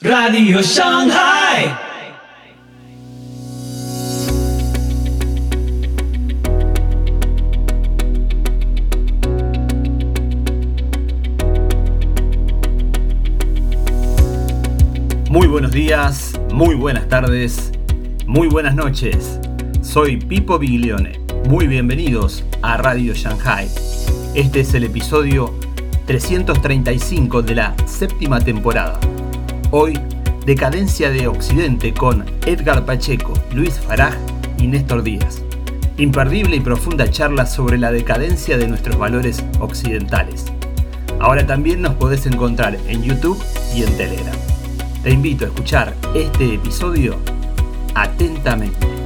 Radio Shanghai. Muy buenos días, muy buenas tardes, muy buenas noches. Soy Pipo Biglione. Muy bienvenidos a Radio Shanghai. Este es el episodio 335 de la séptima temporada. Hoy, Decadencia de Occidente con Edgar Pacheco, Luis Faraj y Néstor Díaz. Imperdible y profunda charla sobre la decadencia de nuestros valores occidentales. Ahora también nos podés encontrar en YouTube y en Telegram. Te invito a escuchar este episodio atentamente.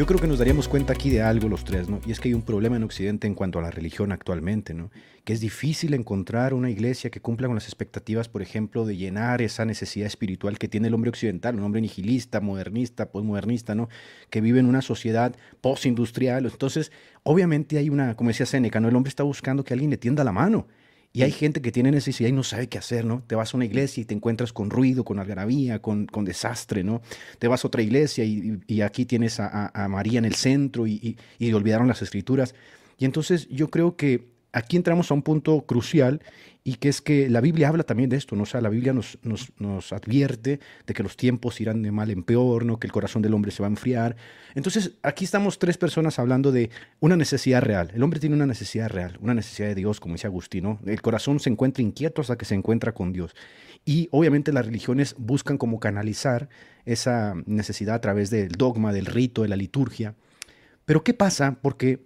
Yo creo que nos daríamos cuenta aquí de algo los tres, ¿no? Y es que hay un problema en Occidente en cuanto a la religión actualmente, ¿no? Que es difícil encontrar una iglesia que cumpla con las expectativas, por ejemplo, de llenar esa necesidad espiritual que tiene el hombre occidental, un hombre nihilista, modernista, postmodernista, ¿no? Que vive en una sociedad postindustrial. Entonces, obviamente hay una, como decía Seneca, ¿no? El hombre está buscando que alguien le tienda la mano. Y hay gente que tiene necesidad y no sabe qué hacer, ¿no? Te vas a una iglesia y te encuentras con ruido, con algarabía, con, con desastre, ¿no? Te vas a otra iglesia y, y aquí tienes a, a, María en el centro y, y, y olvidaron las escrituras. Y entonces yo creo que aquí entramos a un punto crucial y que es que la Biblia habla también de esto, ¿no? O sea, la Biblia nos, nos, nos, advierte de que los tiempos irán de mal en peor, ¿no? Que el corazón del hombre se va a enfriar. Entonces, aquí estamos tres personas hablando de una necesidad real. El hombre tiene una necesidad real, una necesidad de Dios, como dice Agustino. El corazón se encuentra inquieto hasta que se encuentra con Dios. Y obviamente las religiones buscan como canalizar esa necesidad a través del dogma, del rito, de la liturgia. Pero ¿qué pasa? Porque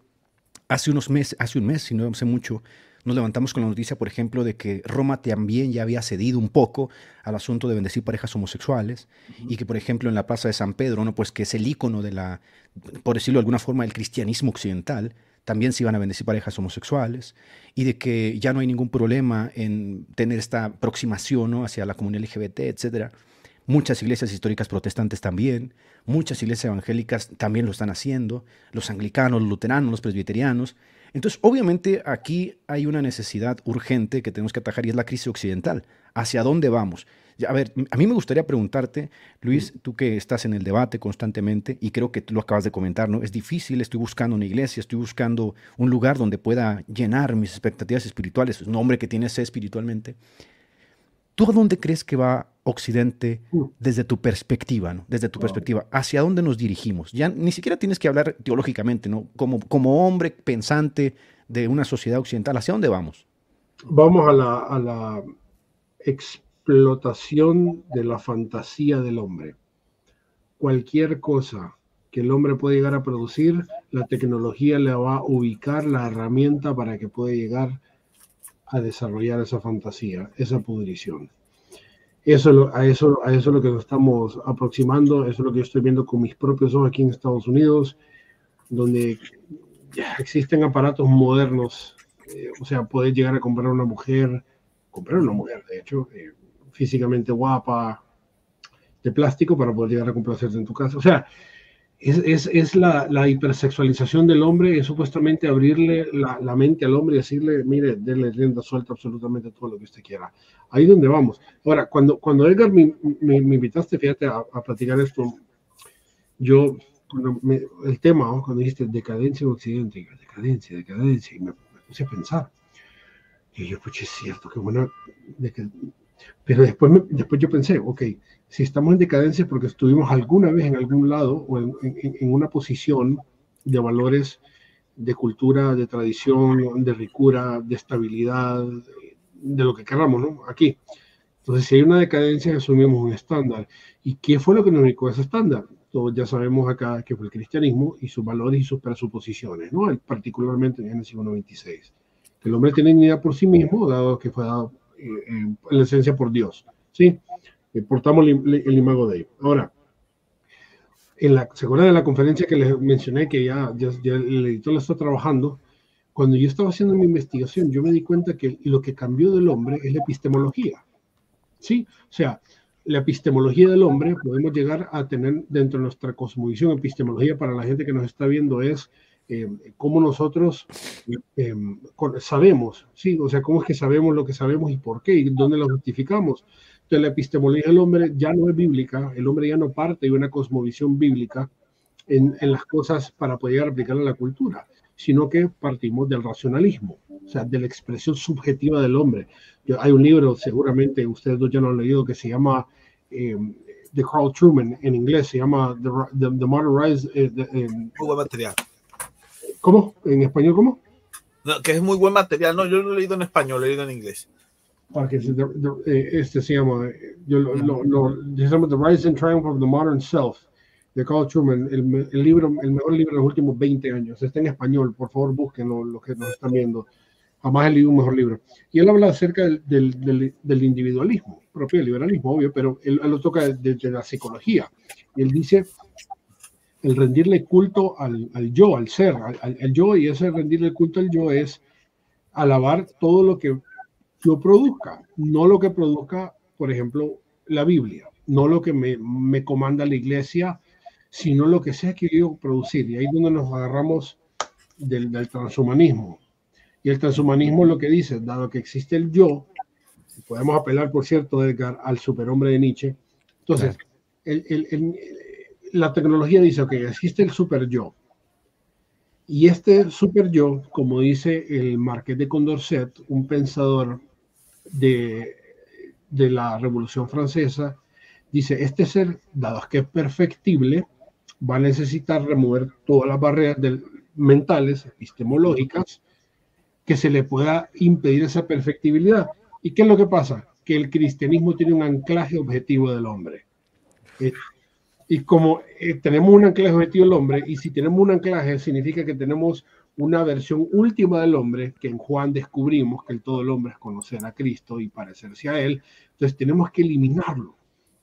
hace unos meses, hace un mes, si no hace mucho, nos levantamos con la noticia, por ejemplo, de que Roma también ya había cedido un poco al asunto de bendecir parejas homosexuales uh -huh. y que, por ejemplo, en la Plaza de San Pedro, ¿no? pues que es el icono de la, por decirlo de alguna forma, del cristianismo occidental, también se iban a bendecir parejas homosexuales y de que ya no hay ningún problema en tener esta aproximación ¿no? hacia la comunidad LGBT, etcétera. Muchas iglesias históricas protestantes también, muchas iglesias evangélicas también lo están haciendo, los anglicanos, los luteranos, los presbiterianos. Entonces, obviamente aquí hay una necesidad urgente que tenemos que atajar y es la crisis occidental. ¿Hacia dónde vamos? A ver, a mí me gustaría preguntarte, Luis, tú que estás en el debate constantemente y creo que tú lo acabas de comentar, ¿no? Es difícil, estoy buscando una iglesia, estoy buscando un lugar donde pueda llenar mis expectativas espirituales, un hombre que tiene sed espiritualmente. ¿Tú a dónde crees que va Occidente desde tu perspectiva, ¿no? Desde tu perspectiva, ¿hacia dónde nos dirigimos? Ya ni siquiera tienes que hablar teológicamente, ¿no? Como, como hombre pensante de una sociedad occidental, ¿hacia dónde vamos? Vamos a la, a la explotación de la fantasía del hombre. Cualquier cosa que el hombre puede llegar a producir, la tecnología le va a ubicar la herramienta para que pueda llegar a desarrollar esa fantasía, esa pudrición. Eso, a, eso, a eso es lo que nos estamos aproximando, eso es lo que yo estoy viendo con mis propios ojos aquí en Estados Unidos, donde existen aparatos modernos, eh, o sea, poder llegar a comprar una mujer, comprar una mujer, de hecho, eh, físicamente guapa, de plástico para poder llegar a complacerte en tu casa. O sea, es, es, es la, la, hipersexualización del hombre, es supuestamente abrirle la, la, mente al hombre y decirle, mire, denle rienda suelta absolutamente todo lo que usted quiera. Ahí es donde vamos. Ahora, cuando, cuando Edgar me, me, me invitaste, fíjate, a, a, platicar esto, yo, cuando me, el tema, ¿no? cuando dijiste decadencia en Occidente, decadencia, decadencia, y me, puse a pensar. Y yo, pues es cierto, qué buena. Pero después, me, después yo pensé, ok, si estamos en decadencia porque estuvimos alguna vez en algún lado o en, en, en, una posición de valores de cultura, de tradición, de ricura, de estabilidad, de lo que queramos, ¿no? Aquí. Entonces, si hay una decadencia, asumimos un estándar. ¿Y qué fue lo que nos ubicó ese estándar? Todos ya sabemos acá que fue el cristianismo y sus valores y sus presuposiciones, ¿no? Particularmente en Génesis 1.26. Que el hombre tiene dignidad por sí mismo, dado que fue dado en la esencia por Dios, ¿sí? portamos el, el, imago de. Ahora, en la, ¿se acuerdan de la conferencia que les mencioné que ya, ya, ya, el editor la está trabajando? Cuando yo estaba haciendo mi investigación, yo me di cuenta que lo que cambió del hombre es la epistemología. ¿Sí? O sea, la epistemología del hombre, podemos llegar a tener dentro de nuestra cosmovisión, epistemología para la gente que nos está viendo es eh, cómo nosotros eh, sabemos, ¿sí? O sea, cómo es que sabemos lo que sabemos y por qué y dónde lo justificamos. Entonces, la epistemología del hombre ya no es bíblica, el hombre ya no parte de una cosmovisión bíblica en, en las cosas para poder aplicarla a la cultura, sino que partimos del racionalismo, o sea, de la expresión subjetiva del hombre. Yo, hay un libro, seguramente ustedes dos ya lo han leído, que se llama eh, de Carl Truman, en inglés se llama The, the, the Modern Rise. Eh, eh, material. ¿Cómo? ¿En español cómo? No, que es muy buen material. No, yo lo he leído en español, lo he leído en inglés. Eh, este se llama, eh, yo lo, lo, lo- se llama The Rise and Triumph of the Modern Self, de Carl Truman, el, el libro, el mejor libro de los últimos 20 años. Está en español, por favor búsquenlo, los que nos están viendo. Jamás he leído un mejor libro. Y él habla acerca del, del, del- del individualismo, propio del liberalismo, obvio, pero él, él lo toca desde la psicología. Y él dice el rendirle culto al, al yo, al ser, al, al- yo, y ese rendirle culto al yo es alabar todo lo que yo produzca, no lo que produzca, por ejemplo, la Biblia, no lo que me, me comanda la iglesia, sino lo que sea que yo producir. Y ahí es donde nos agarramos del, del transhumanismo. Y el transhumanismo lo que dice, dado que existe el yo, podemos apelar, por cierto, Edgar, al superhombre de Nietzsche. Entonces, el- el- el- la tecnología dice, ok, existe el super yo. Y este super yo, como dice el Marqués de Condorcet, un pensador de, de la Revolución Francesa, dice, este ser, dado que es perfectible, va a necesitar remover todas las barreras del- mentales, epistemológicas, que se le pueda impedir esa perfectibilidad. ¿Y qué es lo que pasa? Que el cristianismo tiene un anclaje objetivo del hombre. Eh, y como eh, tenemos un anclaje objetivo del hombre, y si tenemos un anclaje, significa que tenemos una versión última del hombre, que en Juan descubrimos que el todo el hombre es conocer a Cristo y parecerse a Él, entonces tenemos que eliminarlo.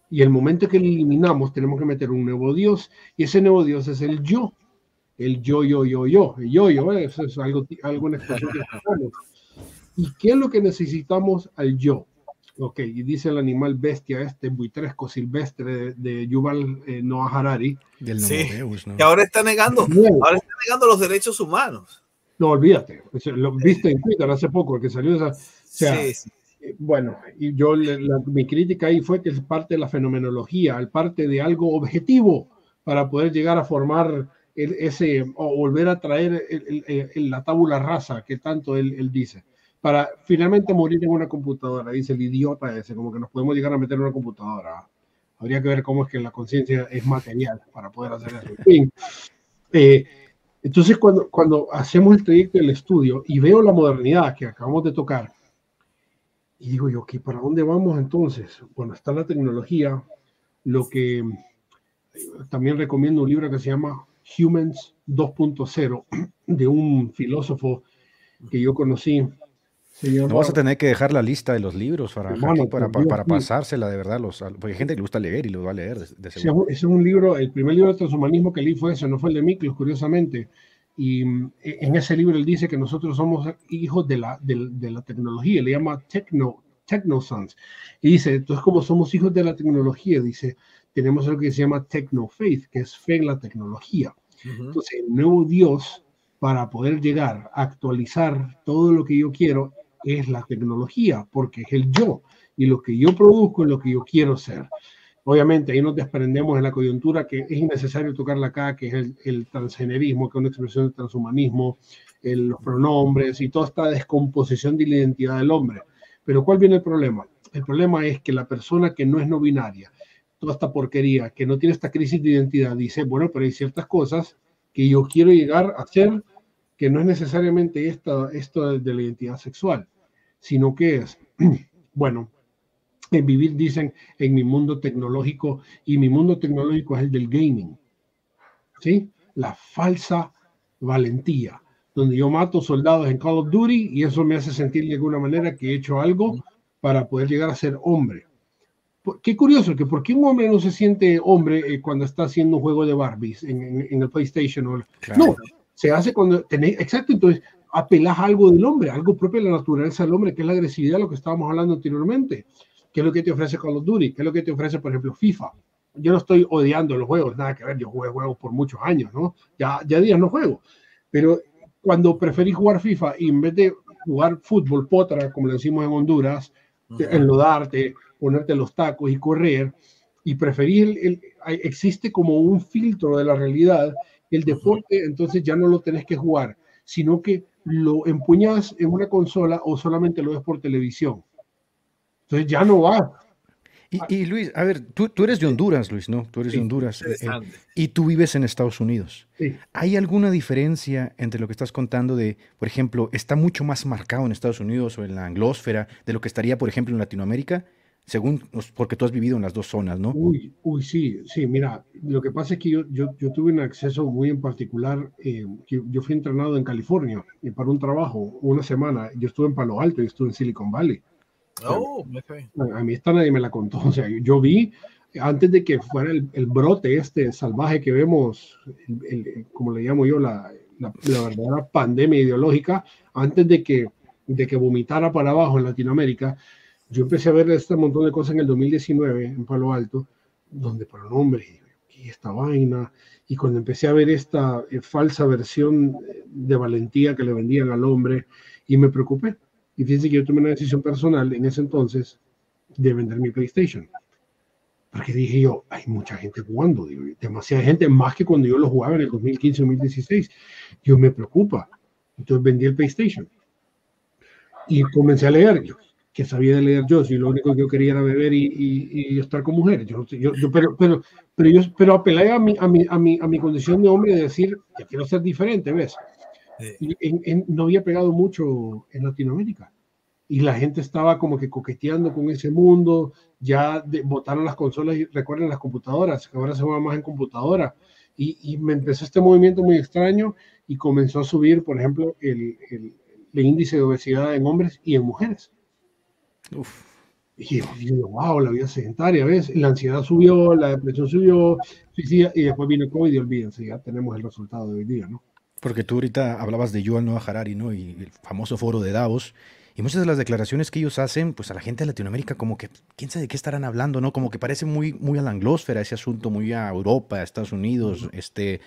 Y el momento que lo eliminamos, tenemos que meter un nuevo Dios, y ese nuevo Dios es el yo. El yo, yo, yo, yo. El yo, yo, eh, eso es algo, algo una expresión que. ¿Y qué es lo que necesitamos al yo? Ok, y dice el animal bestia este, buitresco silvestre de, de Yuval eh, Noah Harari. Del Sí. Nomodeus, ¿no? Que ahora está negando, No, ahora está negando los derechos humanos. no, olvídate. Lo viste en Twitter hace poco, el que salió esa. sea, sí, sí. Eh, Bueno, y yo le- la- mi crítica ahí fue que es parte de la fenomenología, al parte de algo objetivo para poder llegar a formar el- ese o volver a traer el- el- el- la tabula rasa que tanto él, él dice, para finalmente morir en una computadora, dice el idiota ese, como que nos podemos llegar a meter en una computadora. Habría que ver cómo es que la conciencia es material para poder hacer eso. Eh, entonces cuando, cuando hacemos el trayecto del estudio y veo la modernidad que acabamos de tocar, y digo yo, ¿qué, ¿para dónde vamos entonces? Bueno, está la tecnología, lo que eh, también recomiendo un libro que se llama Humans 2.0 de un filósofo que yo conocí. Llama, No vas a tener que dejar la lista de los libros para, para, para, para sí. pasársela de verdad. Los, porque hay gente que le gusta leer y lo va a leer de, de ese es seguro. un- ese es un libro, el primer libro de transhumanismo que leí fue ese, no fue el de Miklos, curiosamente. Y mm, en ese libro él dice que nosotros somos hijos de la, del- de, la tecnología, le llama techno, technosons. Y dice, entonces como somos hijos de la tecnología, dice, tenemos algo que se llama techno-faith, que es fe en la tecnología. Ujú. Entonces, el nuevo Dios, para poder llegar a actualizar todo lo que yo quiero, es la tecnología, porque es el yo. Y lo que yo produzco es lo que yo quiero ser. Obviamente, ahí nos desprendemos en la coyuntura que es innecesario tocarla acá, que es el, el transgenerismo, que es una expresión del transhumanismo, el- los pronombres y toda esta descomposición de la identidad del hombre. Pero ¿cuál viene el problema? El problema es que la persona que no es no binaria, toda esta porquería, que no tiene esta crisis de identidad, dice, bueno, pero hay ciertas cosas que yo quiero llegar a ser que no es necesariamente esta, esto de, la identidad sexual, sino que es, bueno, en vivir, dicen, en mi mundo tecnológico, y mi mundo tecnológico es el del gaming, ¿sí? La falsa valentía, donde yo mato soldados en Call of Duty y eso me hace sentir de alguna manera que he hecho algo para poder llegar a ser hombre. Qué curioso, que por qué un hombre no se siente hombre eh, cuando está haciendo un juego de Barbies en, en- en el PlayStation o el- Claro. no, se hace cuando tenés, exacto, entonces apelas a algo del hombre, algo propio de la naturaleza del hombre, que es la agresividad, lo que estábamos hablando anteriormente. ¿Qué es lo que te ofrece Call of Duty? ¿Qué es lo que te ofrece, por ejemplo, FIFA? Yo no estoy odiando los juegos, nada que ver, yo jugué juegos por muchos años, ¿no? Ya, ya días no juego, Pero cuando preferís jugar FIFA y en vez de jugar fútbol, potra, como le decimos en Honduras, enlodarte, ponerte los tacos y correr, y preferir, el, existe como un filtro de la realidad, el deporte entonces ya no lo tenés que jugar, sino que lo empuñas en una consola o solamente lo ves por televisión. Entonces ya no va. Y, Luis, a ver, tú, tú, eres de Honduras, Luis, ¿no? Tú eres de Honduras. Eh, y tú vives en Estados Unidos. Sí. ¿Hay alguna diferencia entre lo que estás contando de, por ejemplo, está mucho más marcado en Estados Unidos o en la anglósfera de lo que estaría, por ejemplo, en Latinoamérica? Según, porque tú has vivido en las dos zonas, ¿no? Uy, uy, sí, sí, mira, lo que pasa es que yo, yo, yo tuve un acceso muy en particular, eh, yo fui entrenado en California y para un trabajo, una semana, yo estuve en Palo Alto y estuve en Silicon Valley. Oh, A mí esta nadie me la contó. O sea, yo vi antes de que fuera el, el brote este salvaje que vemos, el, como le llamo yo, la, la, la, verdadera pandemia ideológica, antes de que, de que vomitara para abajo en Latinoamérica, yo empecé a ver este montón de cosas en el 2019 en Palo Alto, donde por un hombre, y esta vaina, y cuando empecé a ver esta eh, falsa versión de valentía que le vendían al hombre, y me preocupé y fíjense que yo tomé una decisión personal en ese entonces de vender mi PlayStation. Porque dije yo, hay mucha gente jugando, digo, demasiada gente, más que cuando yo lo jugaba en el 2015-2016. Yo me preocupa. Entonces vendí el PlayStation. Y comencé a leer, yo, que sabía de leer yo, si lo único que yo quería era beber y, y, y estar con mujeres. Yo, yo, yo, pero, pero, pero yo pero apelé a mi, a, mi, a, mi, a mi condición de hombre de decir, que quiero ser diferente, ¿ves? no había pegado mucho en Latinoamérica. Y la gente estaba como que coqueteando con ese mundo, ya botaron las consolas y recuerden las computadoras, que ahora se juega más en computadora. Y, me empezó este movimiento muy extraño y comenzó a subir, por ejemplo, el, el, índice de obesidad en hombres y en mujeres. Y yo, wow, la vida sedentaria, ¿ves? La ansiedad subió, la depresión subió, y después vino el COVID y olvídense, ya tenemos el resultado de hoy día, ¿no? Porque tú ahorita hablabas de Yuval Noah Harari, ¿no? Y el famoso foro de Davos. Y muchas de las declaraciones que ellos hacen, pues a la gente de Latinoamérica como que, quién sabe de qué estarán hablando, ¿no? Como que parece muy, muy a la anglósfera ese asunto, muy a Europa, a Estados Unidos, este,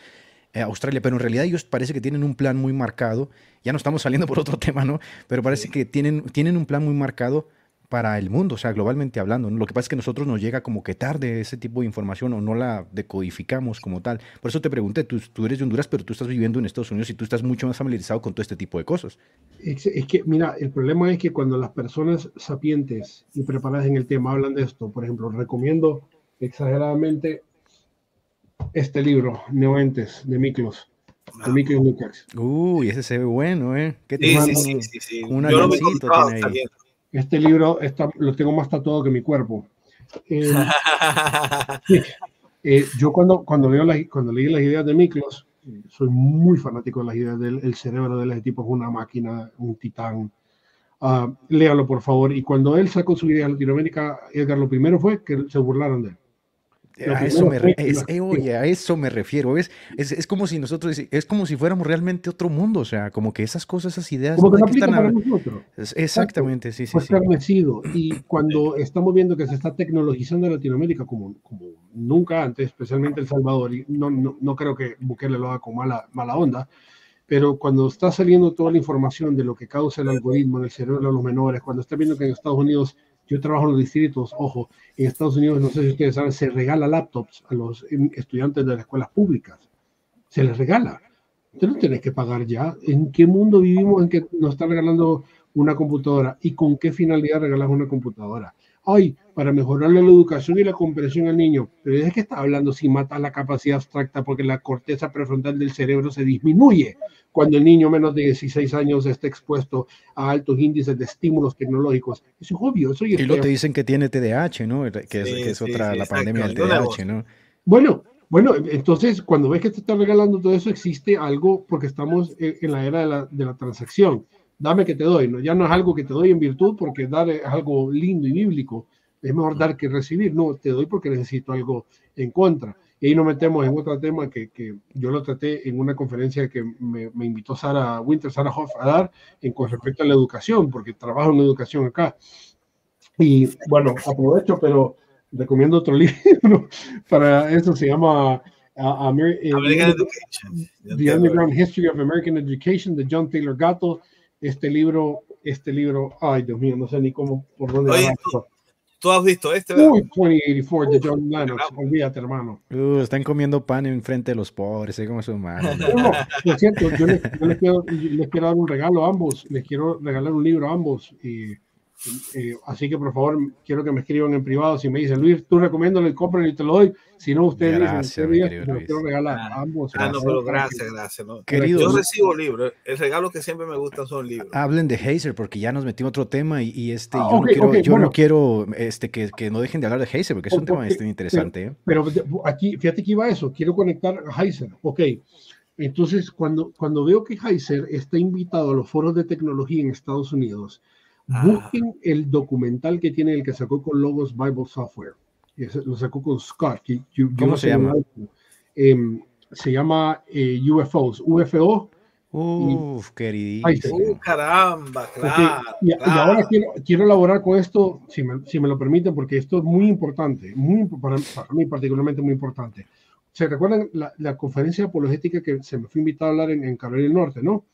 eh, Australia, pero en realidad ellos parece que tienen un plan muy marcado. Ya no estamos saliendo por otro tema, ¿no? Pero parece que tienen, tienen un plan muy marcado para el mundo, o sea, globalmente hablando. Lo que pasa es que a nosotros nos llega como que tarde ese tipo de información o no la decodificamos como tal. Por eso te pregunté, tú, tú eres de Honduras, pero tú estás viviendo en Estados Unidos y tú estás mucho más familiarizado con todo este tipo de cosas. Es, que, mira, el problema es que cuando las personas sapientes y preparadas en el tema hablan de esto, por ejemplo, recomiendo exageradamente este libro, Neoentes, de Miklos. De Miklos Lukács. Uy, ese se ve bueno, ¿eh? ¿Qué te sí, sí, sí, sí, Un tiene ahí. Este libro está, lo tengo más tatuado que mi cuerpo. Eh, eh, yo cuando, cuando, leo la, cuando leí las ideas de Miklos, eh, soy muy fanático de las ideas del cerebro de ese tipo, es una máquina, un titán. Uh, léalo, por favor. Y cuando él sacó su idea a Latinoamérica, Edgar, lo primero fue que se burlaron de él. A eso, me eh, a eso me refiero. Es, es, como si nosotros, es como si fuéramos realmente otro mundo. O sea, como que esas cosas, esas ideas. Como que no están para nosotros. Exactamente, sí, sí. Pues sí. Y cuando estamos viendo que se está tecnologizando Latinoamérica como, como nunca antes, especialmente El Salvador, y no, no, no creo que Bukele lo haga con mala, mala onda, pero cuando está saliendo toda la información de lo que causa el algoritmo en el cerebro de los menores, cuando está viendo que en Estados Unidos yo trabajo en los distritos, ojo, en Estados Unidos, no sé si ustedes saben, se regala laptops a los estudiantes de las escuelas públicas. Se les regala. Usted no tiene que pagar ya. ¿En qué mundo vivimos en que nos está regalando una computadora? ¿Y con qué finalidad regalas una computadora? Ay, para mejorarle la educación y la comprensión al niño. Pero es que está hablando si mata la capacidad abstracta porque la corteza prefrontal del cerebro se disminuye cuando el niño menos de 16 años está expuesto a altos índices de estímulos tecnológicos. Eso es obvio. Eso y luego te dicen que tiene TDAH, ¿no? Que es, que es otra, la pandemia del TDAH, ¿no? Bueno, bueno, entonces cuando ves que te está regalando todo eso, existe algo porque estamos en la era de la, de la transacción. Dame que te doy, ¿no? Ya no es algo que te doy en virtud porque dar es algo lindo y bíblico. Es mejor dar que recibir. No, te doy porque necesito algo en contra. Y ahí nos metemos en otro tema que, que yo lo traté en una conferencia que me, me, invitó Sara Winter, Sara Hoff a dar en, con respecto a la educación, porque trabajo en educación acá. Y bueno, aprovecho, pero recomiendo otro libro para eso, se llama uh, Amer- eh, American The Education. The. Underground History of American Education de John Taylor Gatto. Este libro, este libro, ay Dios mío, no sé ni cómo, por dónde Oye, agarrarlo. Tú has visto este, ¿verdad? Uy, 2084 de John Lennox, olvídate, hermano. Uh, están comiendo pan enfrente de los pobres, sé cómo son malos. No, no, por cierto, yo les, yo les quiero, les quiero dar un regalo a ambos, les quiero regalar un libro a ambos. Y, eh, así que por favor, quiero que me escriban en privado. Si me dicen, Luis, tú recomiéndolo y compren y te lo doy. Si no, ustedes Gracias, dicen, mi "Usted querido me lo quiero regalar a ambos. Ah, no, pero gracias, gracias. ¿no? Queridos- Yo recibo libros. El regalo que siempre me gusta son libros. Hablen de Hazer porque ya nos metimos otro tema y, y este, Ah, yo, ok, no quiero, ok, yo bueno. no quiero este, que, que no dejen de hablar de Hazer porque es un tema Porque- este, interesante. ¿eh? Pero de- aquí, fíjate que iba eso, quiero conectar a Heiser. Ok, entonces cuando, cuando veo que Heiser está invitado a los foros de tecnología en Estados Unidos, Ah. busquen el documental que tiene el que sacó con Logos Bible Software. Y lo sacó con Scott. que yo- yo ¿Cómo no se sé llama? Em, se llama eh, UFOs, UFO. Uf, queridísimo. Uh, caramba, claro. y, y claro. ahora quiero, quiero elaborar con esto, si me, si me lo permiten, porque esto es muy importante, muy, para, para mí particularmente muy importante. ¿Se recuerdan la, la conferencia apologética que se me fue invitado a hablar en, en Carolina del Norte, no?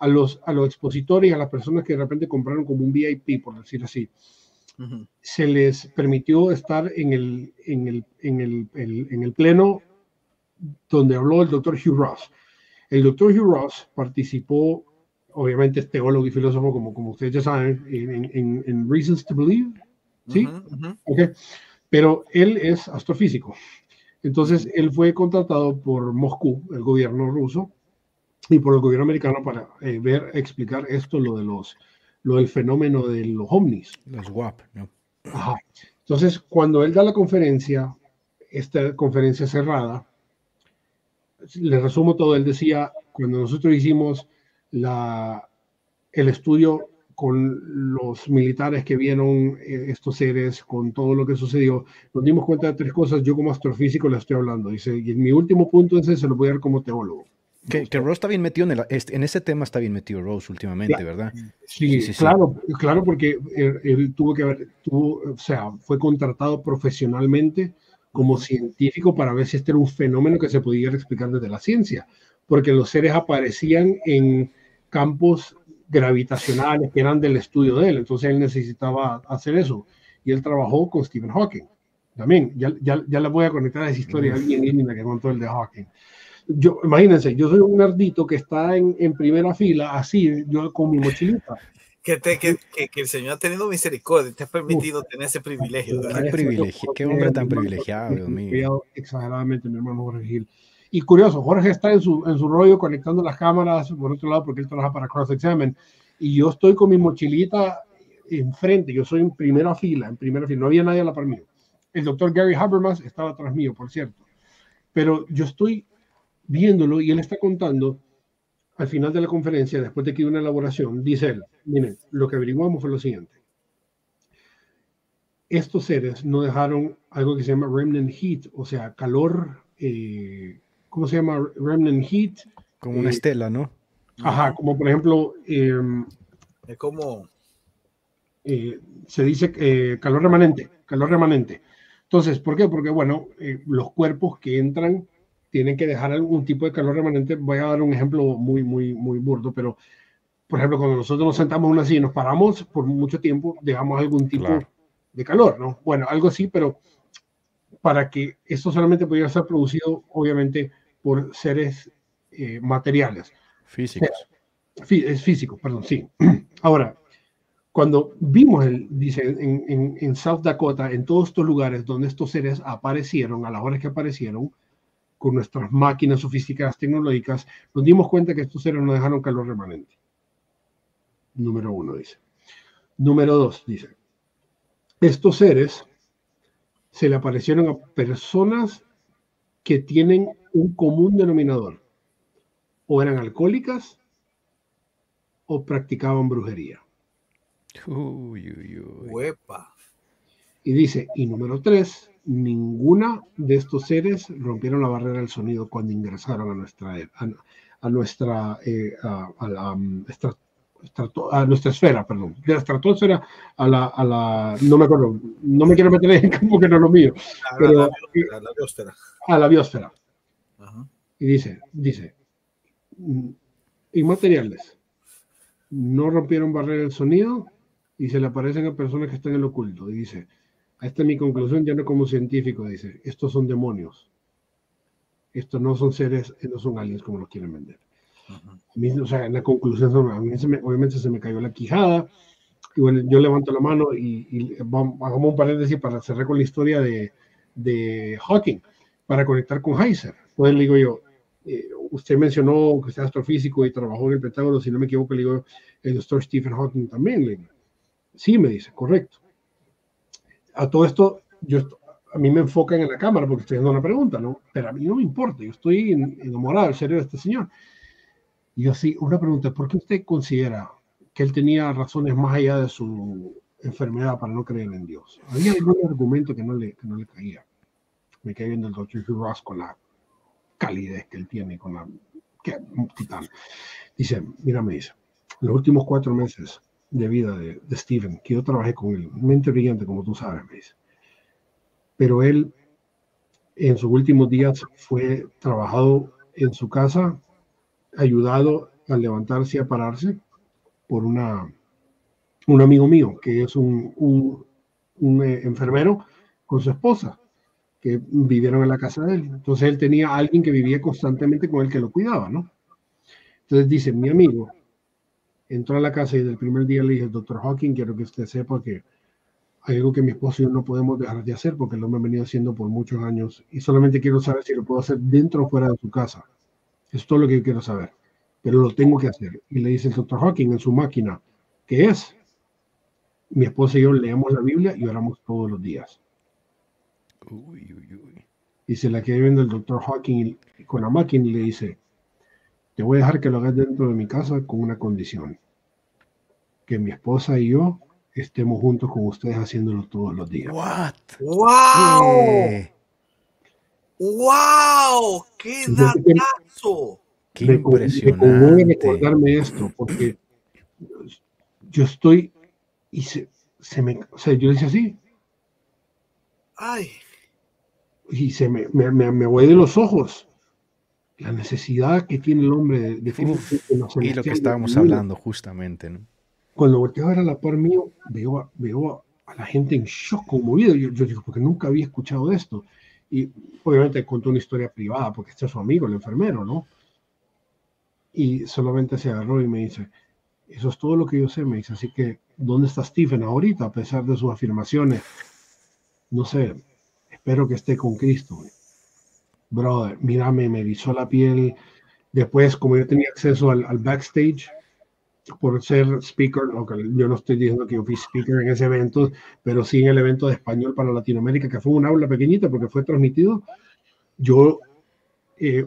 A los, a los expositores y a las personas que de repente compraron como un VIP, por decir así, se les permitió estar en el, en el, en el, el- en el pleno donde habló el doctor Hugh Ross. El doctor Hugh Ross participó, obviamente es teólogo y filósofo, como, como ustedes ya saben, en, en- en Reasons to Believe, ¿sí? Pero él es astrofísico. Entonces, él fue contratado por Moscú, el gobierno ruso, y por el gobierno americano para eh, ver, explicar esto, lo, de los, lo del fenómeno de los ovnis. Los WAP, ¿no? Ajá. Entonces, cuando él da la conferencia, esta conferencia cerrada, le resumo todo, él decía, cuando nosotros hicimos la, el estudio con los militares que vieron eh, estos seres, con todo lo que sucedió, nos dimos cuenta de tres cosas, yo como astrofísico le estoy hablando, dice, y mi último punto ese se lo voy a dar como teólogo. Que, que Rose está bien metido en, el, este- en ese tema, está bien metido Rose últimamente, Claro. ¿verdad? Sí, Sí, sí, sí. claro, claro, porque él, él tuvo que haber, tuvo, o sea, fue contratado profesionalmente como científico para ver si este era un fenómeno que se pudiera explicar desde la ciencia, porque los seres aparecían en campos gravitacionales que eran del estudio de él, entonces él necesitaba hacer eso y él trabajó con Stephen Hawking. También, ya, ya, ya la voy a conectar a esa historia bien linda que contó el de Hawking. Yo, imagínense, yo soy un nerdito que está en, en primera fila, así, yo con mi mochilita. Que, te- que, que- que el Señor ha tenido misericordia, te ha permitido tener ese privilegio. ¿verdad? Qué privilegio- qué hombre tan privilegiado, Dios mío. Exageradamente, mi hermano Jorge Gil. Y curioso, Jorge está en su, en su rollo conectando las cámaras por otro lado porque él trabaja para Cross Examine y yo estoy con mi mochilita enfrente, yo soy en primera fila, en primera fila, no había nadie a la par mío. El doctor Gary Habermas estaba atrás mío, por cierto. Pero yo estoy viéndolo y él está contando al final de la conferencia, después de que hubo una elaboración, dice él, miren, lo que averiguamos fue lo siguiente. Estos seres no dejaron algo que se llama remnant heat, o sea, calor, eh, ¿cómo se llama? Remnant heat. Como una Eh, estela, ¿no? Ajá, como por ejemplo, eh, Es como, eh, se dice eh, calor remanente, calor remanente. Entonces, ¿por qué? Porque, bueno, eh, los cuerpos que entran tienen que dejar algún tipo de calor remanente. Voy a dar un ejemplo muy, muy, muy burdo, pero, por ejemplo, cuando nosotros nos sentamos en una silla y nos paramos por mucho tiempo, dejamos algún tipo Claro. de calor, ¿no? Bueno, algo así, pero para que esto solamente pudiera ser producido, obviamente, por seres eh, materiales. Físicos. Fí- es físico, perdón, sí. Ahora, cuando vimos, el, dice, en, en- en South Dakota, en todos estos lugares donde estos seres aparecieron, a las horas que aparecieron, con nuestras máquinas sofisticadas tecnológicas, nos dimos cuenta que estos seres no dejaron calor remanente. Número uno, dice. Número dos, dice. Estos seres se le aparecieron a personas que tienen un común denominador. O eran alcohólicas o practicaban brujería. Uy, uy, uy. huepa. Y dice, y número tres, ninguna de estos seres rompieron la barrera del sonido cuando ingresaron a nuestra, a, a nuestra, eh, a, a la, estra- estrato- a nuestra esfera, perdón, de la estratosfera a la, a la, no me acuerdo, no me quiero meter en campo que no es lo mío, Pero- la, la biosfera. a la biosfera. Ajá. Y dice, dice, mm, inmateriales, no rompieron barrera del sonido y se le aparecen a personas que están en lo oculto. Y dice, esta es mi conclusión, ya no como científico, dice, estos son demonios. Estos no son seres, no son aliens como los quieren vender. A mí, o sea, en la conclusión, son- a mí se me- obviamente se me cayó la quijada. Y bueno, yo levanto la mano y, y vamos, hagamos un paréntesis para cerrar con la historia de, de Hawking, para conectar con Heiser. Entonces le digo yo, eh, usted mencionó que usted es astrofísico y trabajó en el Pentágono, si no me equivoco, le digo, el doctor Stephen Hawking también. Le digo, sí, me dice, correcto. A todo esto, yo, a mí me enfocan en la cámara porque estoy haciendo una pregunta. Pero a mí no me importa, yo estoy en- enamorado del cerebro de este señor. Y yo sí, una pregunta, ¿por qué usted considera que él tenía razones más allá de su enfermedad para no creer en Dios? Había algún argumento que no le, que no le caía. Me cae viendo el doctor Hugh Ross con la calidez que él tiene, con la que titán. Dice, mira, me dice, los últimos cuatro meses de vida de, de Steven, que yo trabajé con él, mente brillante, como tú sabes, me. Pero él, en sus últimos días, fue trabajado en su casa, ayudado a levantarse y a pararse por una, un amigo mío, que es un, un, eh, enfermero con su esposa, que vivieron en la casa de él. Entonces él tenía alguien que vivía constantemente con él que lo cuidaba, ¿no? Entonces dice, mi amigo entró a la casa y del primer día le dije, doctor Hawking, quiero que usted sepa que hay algo que mi esposo y yo no podemos dejar de hacer porque lo hemos venido haciendo por muchos años y solamente quiero saber si lo puedo hacer dentro o fuera de su casa. Es todo lo que yo quiero saber, pero lo tengo que hacer. Y le dice el doctor Hawking en su máquina, ¿qué es? Mi esposa y yo leemos la Biblia y oramos todos los días. Uy, uy, uy. Y se la queda viendo el doctor Hawking con la máquina y le dice, te voy a dejar que lo hagas dentro de mi casa con una condición, que mi esposa y yo estemos juntos con ustedes haciéndolo todos los días. What? ¡Wow! Eh, ¡Wow! ¡Qué creo que- datazo! qué me, con- me conmueve impresionante. recordarme esto, porque yo estoy y se, se me, o sea, yo decía así, ¡Ay! y se me, me, me, me voy de los ojos. La necesidad que tiene el hombre de, de Uf, Y lo que estábamos hablando justamente, ¿no? Cuando volteo a ver a la par mío, veo, a- veo a la gente en shock, conmovido. Yo, yo digo, porque nunca había escuchado de esto. Y obviamente contó una historia privada, porque este es su amigo, el enfermero, ¿no? Y solamente se agarró y me dice, eso es todo lo que yo sé, me dice. Así que, ¿dónde está Stephen ahorita, a pesar de sus afirmaciones? No sé, espero que esté con Cristo. Brother, mírame, me erizó la piel. Después, como yo tenía acceso al, backstage, por ser speaker, aunque yo no estoy diciendo que yo fui speaker en ese evento, pero sí en el evento de español para Latinoamérica, que fue un aula pequeñita porque fue transmitido. Yo, eh,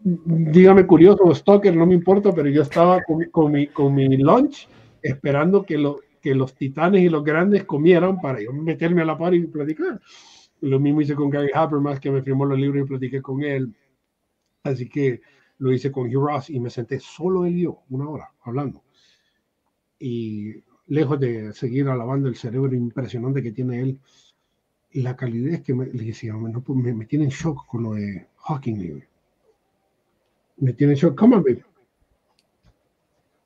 dígame curioso o stalker, no me importa, pero yo estaba con, con mi, con mi lunch esperando que, lo, que los titanes y los grandes comieran para yo meterme a la par y platicar. Lo mismo hice con Gary Habermas, que me firmó los libros y platiqué con él. Así que lo hice con Hugh Ross y me senté solo él y yo, una hora, hablando. Y lejos de seguir alabando el cerebro impresionante que tiene él, la calidez que me, le decía, "Hombre, no, pues, me, me tiene en shock con lo de Hawking. digo. Me tiene en shock. Come on, baby.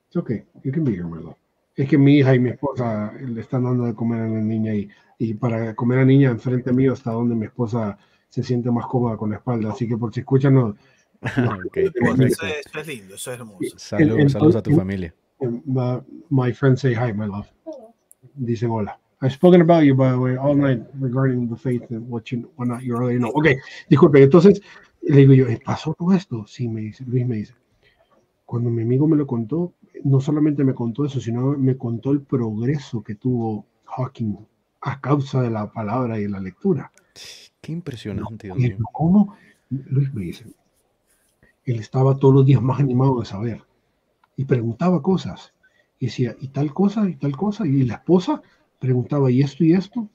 It's okay. You can be here, my love. Es que mi hija y mi esposa le están dando de comer a la niña y, y para comer a la niña enfrente mío hasta donde mi esposa se siente más cómoda con la espalda. Así que por si escuchan, no, Ok, Eso perfecto. es, eso es lindo, eso es hermoso. Saludos, el- saludos a tu el- familia. my, my friends say hi, my love. Dicen hola. I've spoken about you, by the way, all night regarding the faith and what you, what not you already know. Ok, disculpe, entonces le digo yo, "¿Eh, ¿pasó todo esto? Sí, me dice, Luis me dice. Cuando mi amigo me lo contó, no solamente me contó eso, sino me contó el progreso que tuvo Hawking a causa de la palabra y de la lectura. Qué impresionante, Dios yo, ¿Cómo? Luis me dice, él estaba todos los días más animado de saber y preguntaba cosas. Y decía, y tal cosa, y tal cosa. Y la esposa preguntaba, ¿y esto y esto?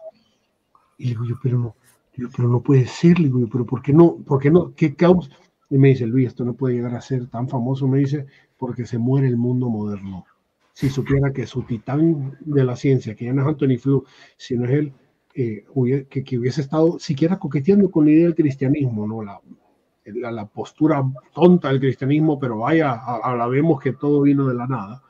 Y le digo yo, pero no, digo, pero no puede ser. Le digo yo, pero ¿por qué no? ¿Por qué no? ¿Qué causa? Y me dice, Luis, esto no puede llegar a ser tan famoso, me dice, porque se muere el mundo moderno. Si supiera que su titán de la ciencia, que ya no es Anthony Flew, sino es él, eh, que, que hubiese estado siquiera coqueteando con la idea del cristianismo, ¿no? La, la, la postura tonta del cristianismo, pero vaya, vemos que todo vino de la nada.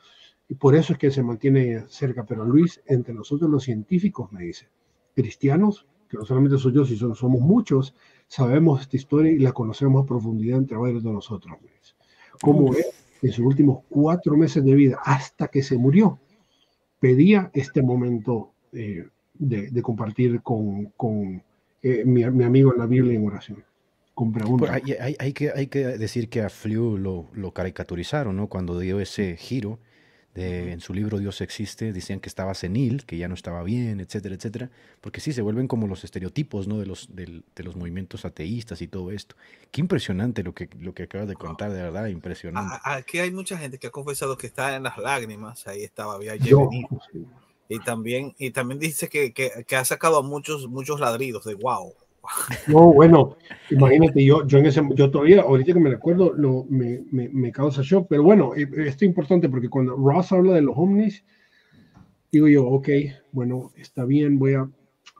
Y por eso es que se mantiene cerca. Pero Luis, entre nosotros los científicos, me dice, cristianos, que no solamente soy yo, sino somos muchos, sabemos esta historia y la conocemos a profundidad entre varios de nosotros. Como es en sus últimos cuatro meses de vida, hasta que se murió, pedía este momento eh, de, compartir con, con eh, mi, amigo en la Biblia en oración. Con preguntas. Hay, hay, que, hay que decir que a Flew lo, lo caricaturizaron, ¿no? Cuando dio ese giro en su libro Dios existe, decían que estaba senil, que ya no estaba bien, etcétera, etcétera, porque sí, se vuelven como los estereotipos ¿no? de, los, de, los movimientos ateístas y todo esto. Qué impresionante lo que, lo que acabas de contar, de verdad, impresionante. Aquí hay mucha gente que ha confesado que está en las lágrimas, ahí estaba, había y también, y también dice que, que, que, ha sacado a muchos, muchos ladridos de wow. No, bueno, imagínate, yo, yo en ese, yo todavía, ahorita que me recuerdo, lo, me, me, me causa shock, pero bueno, eh, esto es importante porque cuando Ross habla de los ovnis, digo yo, ok, bueno, está bien, voy a,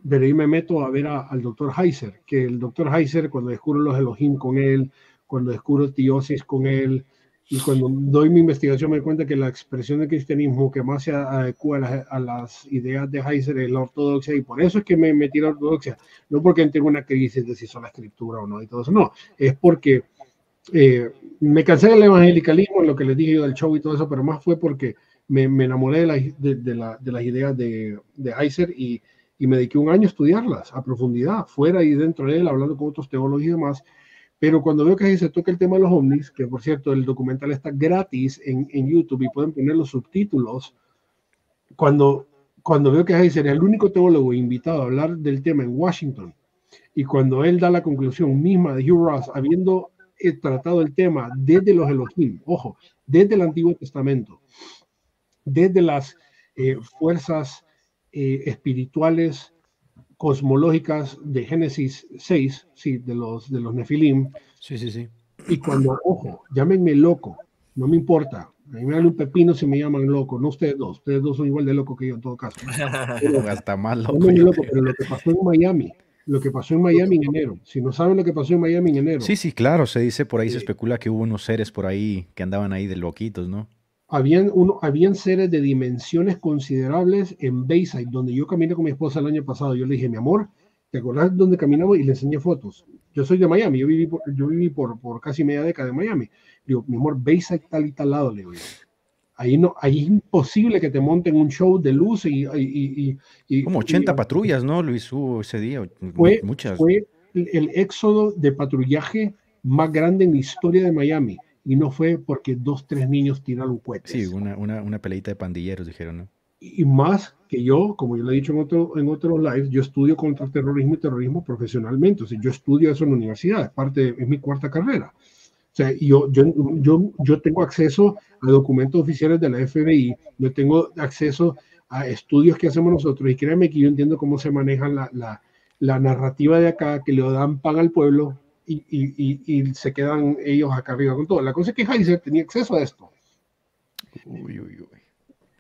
pero ahí me meto a ver al doctor Heiser, que el doctor Heiser, cuando descubro los Elohim con él, cuando descubro Tiosis con él, y cuando doy mi investigación me doy cuenta que la expresión del cristianismo que más se adecua a las, ideas de Heiser es la ortodoxia y por eso es que me metí a la ortodoxia, no porque tengo una crisis de si son la escritura o no y todo eso, no, es porque eh, me cansé del evangelicalismo, lo que les dije yo del show y todo eso, pero más fue porque me, me enamoré de, la, de, la, de, las ideas de, de Heiser y, y me dediqué un año a estudiarlas a profundidad, fuera y dentro de él, hablando con otros teólogos y demás, pero cuando veo que se toca el tema de los ovnis, que por cierto el documental está gratis en, en YouTube y pueden poner los subtítulos, cuando, cuando veo que ahí sería el único teólogo invitado a hablar del tema en Washington, y cuando él da la conclusión misma de Hugh Ross, habiendo eh, tratado el tema desde los Elohim, ojo, desde el Antiguo Testamento, desde las eh, fuerzas eh, espirituales cosmológicas de Génesis 6, sí, de los, de los Nefilim. Sí, sí, sí. Y cuando, ojo, llámenme loco, no me importa. A mí me dan un pepino si me llaman loco, no ustedes dos. Ustedes dos son igual de locos que yo en todo caso. Pero, Hasta más loco. pero lo que pasó en Miami, lo que pasó en Miami en enero. Si no saben lo que pasó en Miami en enero. Sí, sí, claro, se dice por ahí, se especula que hubo unos seres por ahí que andaban ahí de loquitos, ¿no? Habían, uno, habían seres de dimensiones considerables en Bayside, donde yo caminé con mi esposa el año pasado. Yo le dije, mi amor, ¿te acordás dónde caminamos? Y le enseñé fotos. Yo soy de Miami, yo viví por, yo viví por, por casi media década en Miami. Digo, mi amor, Bayside tal y tal lado, le digo Ahí, no, ahí es imposible que te monten un show de luz y... y, y Como 80 patrullas, ¿no, Luis? Hubo ese día, fue, muchas. Fue el éxodo de patrullaje más grande en la historia de Miami y no fue porque dos, tres niños tiraron cohetes. Sí, una, una, una peleita de pandilleros, dijeron, ¿no? Y más que yo, como yo lo he dicho en, otro, en otros lives, yo estudio contra terrorismo y terrorismo profesionalmente. O sea, yo estudio eso en la universidad, es parte, es mi cuarta carrera. O sea, yo, yo, yo, yo tengo acceso a documentos oficiales de la FBI, yo tengo acceso a estudios que hacemos nosotros y créanme que yo entiendo cómo se maneja la, la, la narrativa de acá, que le dan pan al pueblo, y, se quedan ellos acá arriba con todo. La cosa es que Heiser tenía acceso a esto.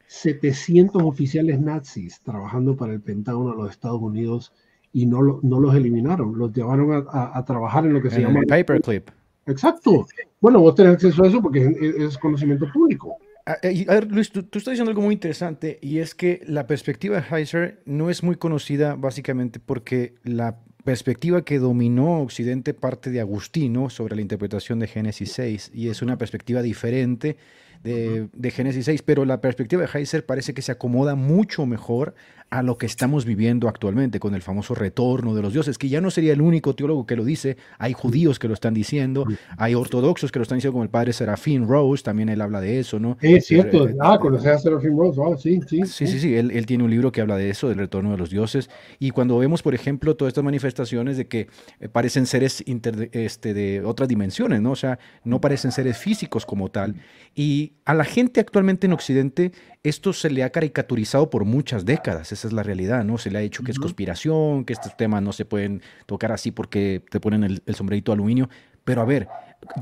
700 oficiales nazis trabajando para el Pentágono de los Estados Unidos y no, no los eliminaron, los llevaron a, trabajar en lo que se llama... Paperclip. Exacto. Bueno, vos tenés acceso a eso porque es, conocimiento público. A, ver, Luis, tú, tú, estás diciendo algo muy interesante y es que la perspectiva de Heiser no es muy conocida básicamente porque la perspectiva que dominó Occidente parte de Agustino sobre la interpretación de Génesis 6 y es una perspectiva diferente de, de Génesis 6, pero la perspectiva de Heiser parece que se acomoda mucho mejor a lo que estamos viviendo actualmente con el famoso retorno de los dioses, que ya no sería el único teólogo que lo dice, hay judíos que lo están diciendo, hay ortodoxos que lo están diciendo como el padre Serafín Rose, también él habla de eso, ¿no? Es cierto, ah, conocer a Serafín Rose, ah, sí, sí. Sí, sí, sí, él, él, tiene un libro que habla de eso, del retorno de los dioses, y cuando vemos, por ejemplo, todas estas manifestaciones de que eh, parecen seres este, de otras dimensiones, ¿no? O sea, no parecen seres físicos como tal, y a la gente actualmente en Occidente esto se le ha caricaturizado por muchas décadas, esa es la realidad, ¿no? Se le ha dicho que es conspiración, que estos temas no se pueden tocar así porque te ponen el, sombrerito de aluminio. Pero a ver,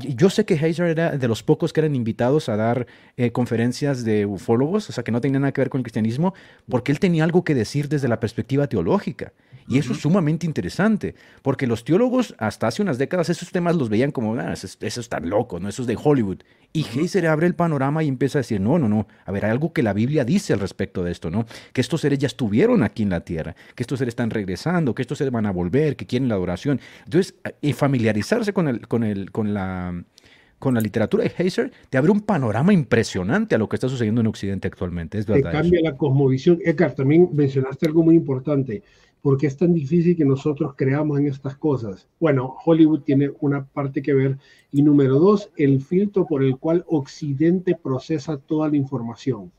yo sé que Heiser era de los pocos que eran invitados a dar eh, conferencias de ufólogos, o sea, que no tenían nada que ver con el cristianismo, porque él tenía algo que decir desde la perspectiva teológica. Y eso es sumamente interesante, porque los teólogos hasta hace unas décadas esos temas los veían como, ah, eso, eso es tan loco, ¿no? eso es de Hollywood. Y Heiser abre el panorama y empieza a decir, no, no, no, a ver, hay algo que la Biblia dice al respecto de esto, ¿no? Que estos seres ya estuvieron aquí en la tierra, que estos seres están regresando, que estos seres van a volver, que quieren la adoración. Entonces, y familiarizarse con, el, con, el, con la con la literatura de Heiser, te abre un panorama impresionante a lo que está sucediendo en Occidente actualmente. Es verdad. Te cambia la cosmovisión. Edgar, también mencionaste algo muy importante. ¿Por qué es tan difícil que nosotros creamos en estas cosas? Bueno, Hollywood tiene una parte que ver. Y número dos, el filtro por el cual Occidente procesa toda la información.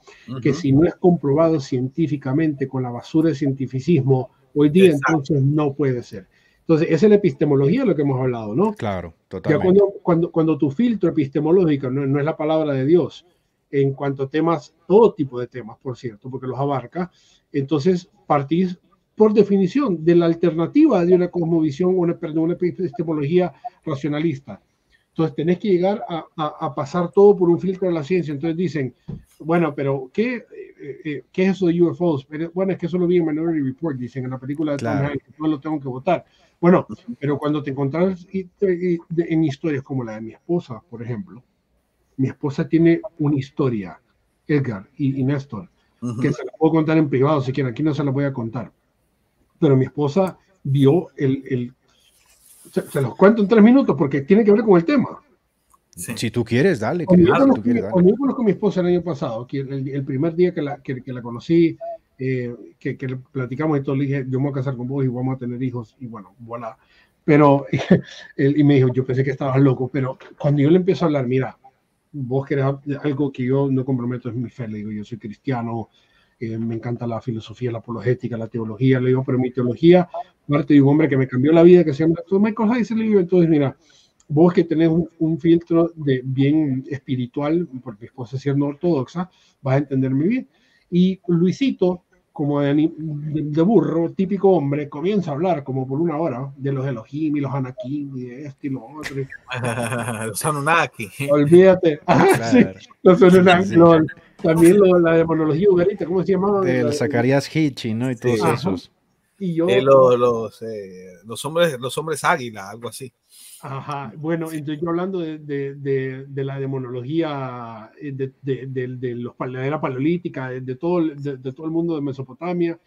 Que si no es comprobado científicamente con la basura de cientificismo, hoy día entonces no puede ser. Entonces, es la epistemología lo que hemos hablado, ¿no? Claro, totalmente. cuando, cuando, cuando tu filtro epistemológico no, no, es la palabra de Dios, en cuanto a temas, todo tipo de temas, por cierto, porque los abarca, entonces partís por definición de la alternativa de una cosmovisión, una, perdón, una epistemología racionalista. Entonces tenés que llegar a, a, a, pasar todo por un filtro de la ciencia. Entonces dicen, bueno, pero ¿qué, eh, eh, ¿qué es eso de UFOs? Pero, bueno, es que eso lo vi en Minority Report, dicen en la película de claro. Tom no lo tengo que votar. Bueno, pero cuando te encontrás en historias como la de mi esposa, por ejemplo, mi esposa tiene una historia, Edgar y, y Néstor, uh -huh. que se la puedo contar en privado si quieren, aquí no se la voy a contar. Pero mi esposa vio el... el se, se, los cuento en tres minutos porque tiene que ver con el tema. Sí. Si tú quieres, dale. Cuando, yo, conozco, quieres, dale. cuando yo conozco a mi esposa el año pasado, que el, el primer día que la, que, que la conocí, eh, que, que, platicamos y todo, le dije, yo me voy a casar con vos y vamos a tener hijos, y bueno, voilà. Pero, él, y me dijo, yo pensé que estabas loco, pero cuando yo le empiezo a hablar, mira, vos querés algo que yo no comprometo, es mi fe, le digo, yo soy cristiano, eh, me encanta la filosofía, la apologética, la teología, le digo, pero mi teología parte de un hombre que me cambió la vida, que se llama Michael Heiser, le digo, entonces, mira, vos que tenés un, filtro de bien espiritual, porque mi esposa siendo ortodoxa, vas a entenderme bien. Y Luisito, como de, de, de, burro, típico hombre, comienza a hablar como por una hora de los Elohim y los Anakim y de este y lo otro. los Anunnaki. Olvídate. Claro. sí, los Anunnaki. Los, también lo, la demonología ugarita, ¿cómo se llamaba? Del Zacarías Hitchi, ¿no? Y todos sí. esos. Y yo, eh, los, los, eh, los, hombres, los hombres águila, algo así. Ajá, bueno, entonces yo hablando de, de, de, de la demonología eh, de, los, de la era paleolítica, de, todo, de, todo el mundo de Mesopotamia,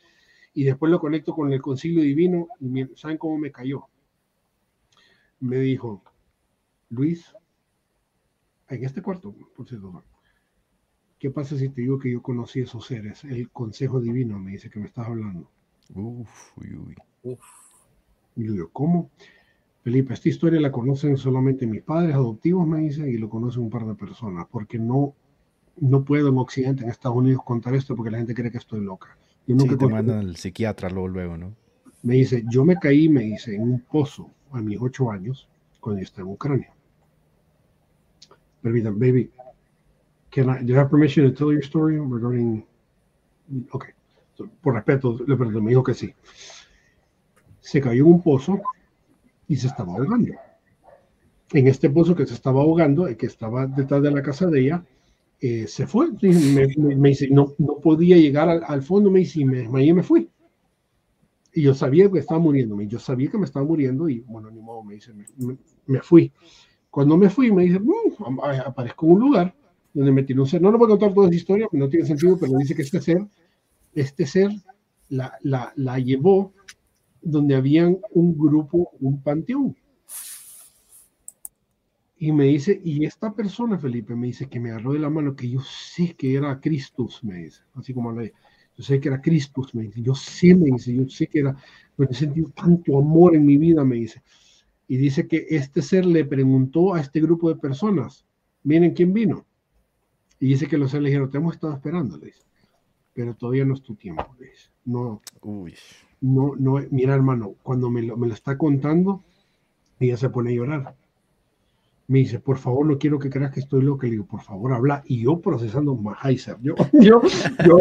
y después lo conecto con el concilio divino, y ¿saben cómo me cayó? Me dijo, Luis, en este cuarto, por cierto, ¿qué pasa si te digo que yo conocí esos seres? El consejo divino me dice que me estás hablando. Uf, uy, uy. Uf. Y yo digo, ¿cómo? Felipe, esta historia la conocen solamente mis padres adoptivos, me dice, y lo conocen un par de personas, porque no, no puedo en Occidente, en Estados Unidos, contar esto porque la gente cree que estoy loca. Yo nunca sí, te mandan al psiquiatra luego, luego, ¿no? Me dice, yo me caí, me dice, en un pozo a mis ocho años, cuando yo estaba en Ucrania. Permítanme, baby, can I, do you have permission to tell your story regarding... Ok, por respeto, le me dijo que sí. Se cayó en un pozo y se estaba ahogando. En este pozo que se estaba ahogando, el que estaba detrás de la casa de ella, eh, se fue. Me, me, me, dice, no, no podía llegar al, al, fondo, me dice, me desmayé me fui. Y yo sabía que estaba muriéndome, yo sabía que me estaba muriendo y bueno, ni modo, me dice, me, me fui. Cuando me fui, me dice, mmm, aparezco en un lugar donde me tiene un ser. No le voy a contar toda esa historia, no tiene sentido, pero dice que este ser, este ser la, la, la llevó donde habían un grupo, un panteón. Y me dice, y esta persona, Felipe, me dice que me agarró de la mano, que yo sé que era Cristus, me dice, así como le yo sé que era Cristus, me dice, yo sé, me dice, yo sé que era, pero he sentido tanto amor en mi vida, me dice. Y dice que este ser le preguntó a este grupo de personas, miren quién vino. Y dice que los seres le dijeron, te hemos estado esperando, le dice, pero todavía no es tu tiempo, le dice. No. Uy no, no, mira hermano, cuando me lo, me lo está contando, ella se pone a llorar. Me dice, por favor, no quiero que creas que estoy loca. Le digo, por favor, habla. Y yo procesando más Heiser. Yo, yo, yo,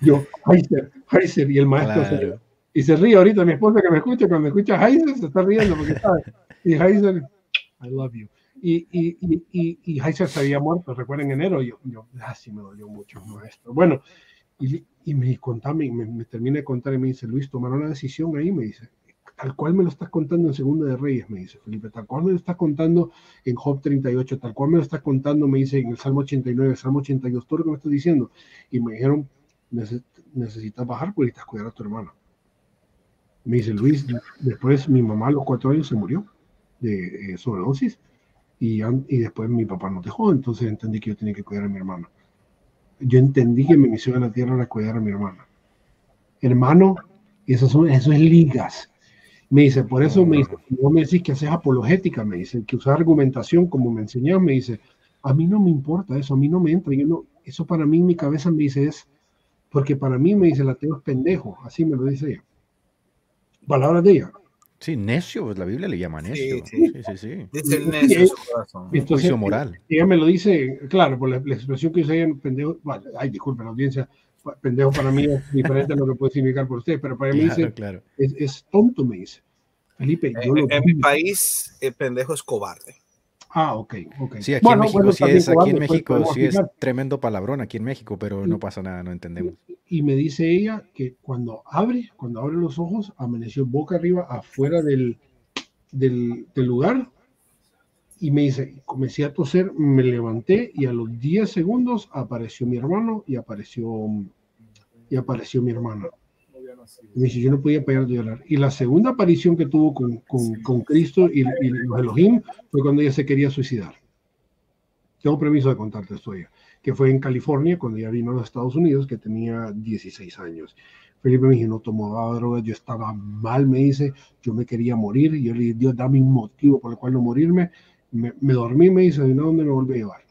yo, Heiser, Heiser. Y el maestro claro. se, y se ríe ahorita. Mi esposa que me escucha, cuando me escucha Heiser, se está riendo porque sabe. Y Heiser, I love you. Y, y, y, y, Heiser se había muerto, recuerden, en enero. Yo, yo, ah, sí me dolió mucho, maestro. Bueno, y, y me contame, me, me termina de contar y me dice, Luis, tomaron una decisión ahí, me dice, tal cual me lo estás contando en Segunda de Reyes, me dice Felipe, tal cual me lo estás contando en Job 38, tal cual me lo estás contando, me dice en el Salmo 89, el Salmo 82, todo lo que me estás diciendo. Y me dijeron, necesitas bajar porque necesitas cuidar a tu hermano. Me dice Luis, después mi mamá a los cuatro años se murió de eh, sobredosis y, y después mi papá nos dejó, entonces entendí que yo tenía que cuidar a mi hermano. Yo entendí que mi misión en la tierra era cuidar a mi hermano. Hermano, eso, son, eso es ligas me dice, por eso me dice, no me decís que haces apologética, me dice, que usas argumentación como me enseñas, me dice, a mí no me importa eso, a mí no me entra, yo no, eso para mí en mi cabeza me dice es, porque para mí me dice, el ateo es pendejo, así me lo dice ella. Palabras de ella. Sí, necio, pues la Biblia le llama necio. Sí, sí, sí. sí, Dice el necio su corazón. Entonces, moral. Ella me lo dice, claro, por la, expresión que usa ella, pendejo, vale, ay, disculpen la audiencia, pendejo para mí es diferente a lo que puede significar por usted, pero para mí dice, Es, es, tonto, me dice. Felipe, yo en, en mi país, el pendejo es cobarde. Ah, ok, ok. Sí, aquí en México sí es, aquí en México sí es tremendo palabrón aquí en México, pero no pasa nada, no entendemos. Y me dice ella que cuando abre, cuando abre los ojos, amaneció boca arriba afuera del, del, del lugar y me dice, comencé a toser, me levanté y a los 10 segundos apareció mi hermano y apareció, y apareció mi hermana. Dice, yo no podía parar de llorar. Y la segunda aparición que tuvo con, con, con Cristo y, y, los Elohim fue cuando ella se quería suicidar. Tengo permiso de contarte esto ya, que fue en California, cuando ella vino a los Estados Unidos, que tenía 16 años. Felipe me dijo, no tomaba drogas, yo estaba mal, me dice, yo me quería morir, y yo le dije, Dios, dame un motivo por el cual no morirme, me, me dormí, me dice, ¿y no dónde me volví a llevar?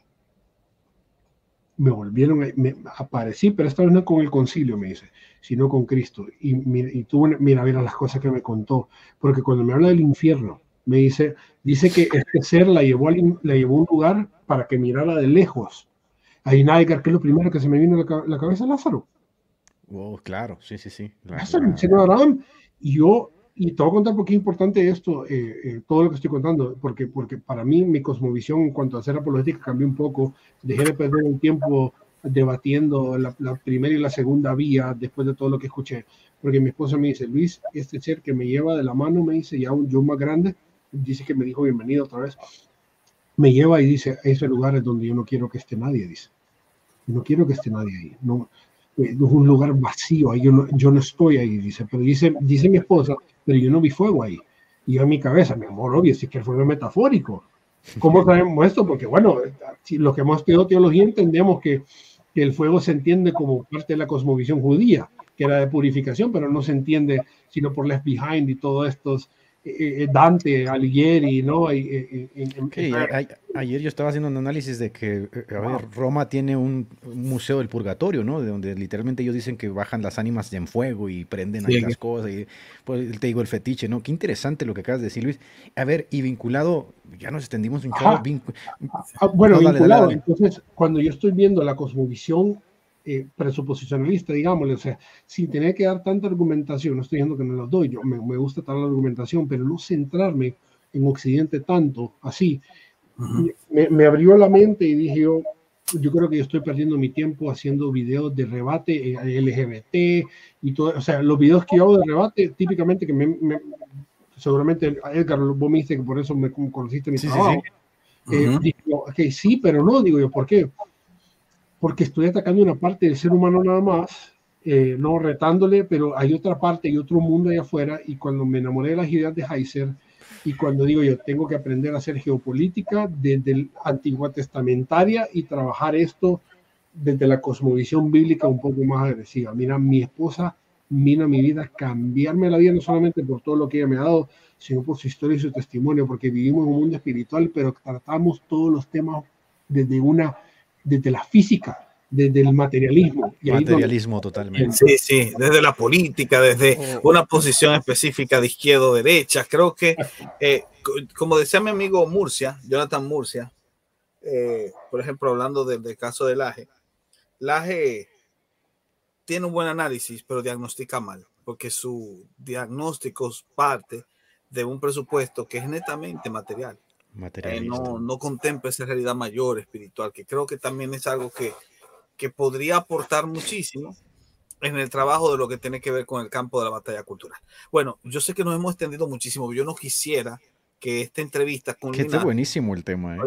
Me volvieron, me aparecí, pero esta vez no con el concilio, me dice, sino con Cristo. Y, y tú, mira, mira las cosas que me contó, porque cuando me habla del infierno, me dice, dice que este ser la llevó, a, la llevó a un lugar para que mirara de lejos. Ahí Naigar, que es lo primero que se me vino a la, cabeza, Lázaro. Oh, claro, sí, sí, sí. Lázaro, el señor Abraham. Y yo y te voy a contar por qué es importante esto, eh, eh, todo lo que estoy contando, porque, porque para mí mi cosmovisión en cuanto a hacer apologética cambió un poco, dejé de perder un tiempo debatiendo la, la, primera y la segunda vía después de todo lo que escuché, porque mi esposa me dice, Luis, este ser que me lleva de la mano, me dice, ya un yo más grande, dice que me dijo bienvenido otra vez, me lleva y dice, ese lugar es donde yo no quiero que esté nadie, dice, no quiero que esté nadie ahí, no, es un lugar vacío, ahí yo no, yo no estoy ahí, dice, pero dice, dice mi esposa, pero yo no vi fuego ahí. Y yo en mi cabeza, mi amor, obvio, si es que el fuego es metafórico. ¿Cómo sabemos esto? Porque, bueno, si lo que hemos estudiado teología entendemos que, que el fuego se entiende como parte de la cosmovisión judía, que era de purificación, pero no se entiende sino por left behind y todos estos Dante, Alighieri, ¿no? Y, eh, ayer yo estaba haciendo un análisis de que Roma tiene un, museo del purgatorio, ¿no? De donde literalmente ellos dicen que bajan las ánimas en fuego y prenden ahí las cosas. Y, pues te digo el fetiche, ¿no? Qué interesante lo que acabas de decir, Luis. A ver, y vinculado, ya nos extendimos un chavo. Ah, bueno, vinculado. Entonces, cuando yo estoy viendo la cosmovisión eh, presuposicionalista, digámosle, o sea, sin tener que dar tanta argumentación, no estoy diciendo que no los doy, yo me, me gusta dar la argumentación, pero no centrarme en Occidente tanto, así, uh -huh. me, me, abrió la mente y dije yo, yo creo que yo estoy perdiendo mi tiempo haciendo videos de rebate eh, LGBT y todo, o sea, los videos que yo hago de rebate, típicamente que me, me seguramente Edgar, vos me dijiste que por eso me conociste mi sí, trabajo. Sí, sí. Eh, uh -huh. digo, okay, sí, pero no, digo yo, ¿por qué? Porque estoy atacando una parte del ser humano nada más, eh, no retándole, pero hay otra parte y otro mundo allá afuera, y cuando me enamoré de las ideas de Heiser, y cuando digo yo tengo que aprender a hacer geopolítica desde el antigua testamentaria y trabajar esto desde la cosmovisión bíblica un poco más agresiva. Mira, mi esposa mira mi vida, cambiarme la vida no solamente por todo lo que ella me ha dado, sino por su historia y su testimonio, porque vivimos en un mundo espiritual, pero tratamos todos los temas desde una desde la física, desde el materialismo. Y materialismo donde... totalmente. Sí, sí, desde la política, desde oh. una posición específica de izquierda o derecha. Creo que, eh, como decía mi amigo Murcia, Jonathan Murcia, eh, por ejemplo, hablando del, del caso de Laje, Laje tiene un buen análisis, pero diagnostica mal, porque su diagnóstico parte de un presupuesto que es netamente material. Eh, no, no contempla esa realidad mayor espiritual, que creo que también es algo que, que podría aportar muchísimo en el trabajo de lo que tiene que ver con el campo de la batalla cultural. Bueno, yo sé que nos hemos extendido muchísimo, yo no quisiera que esta entrevista con Que está buenísimo el tema. ¿eh?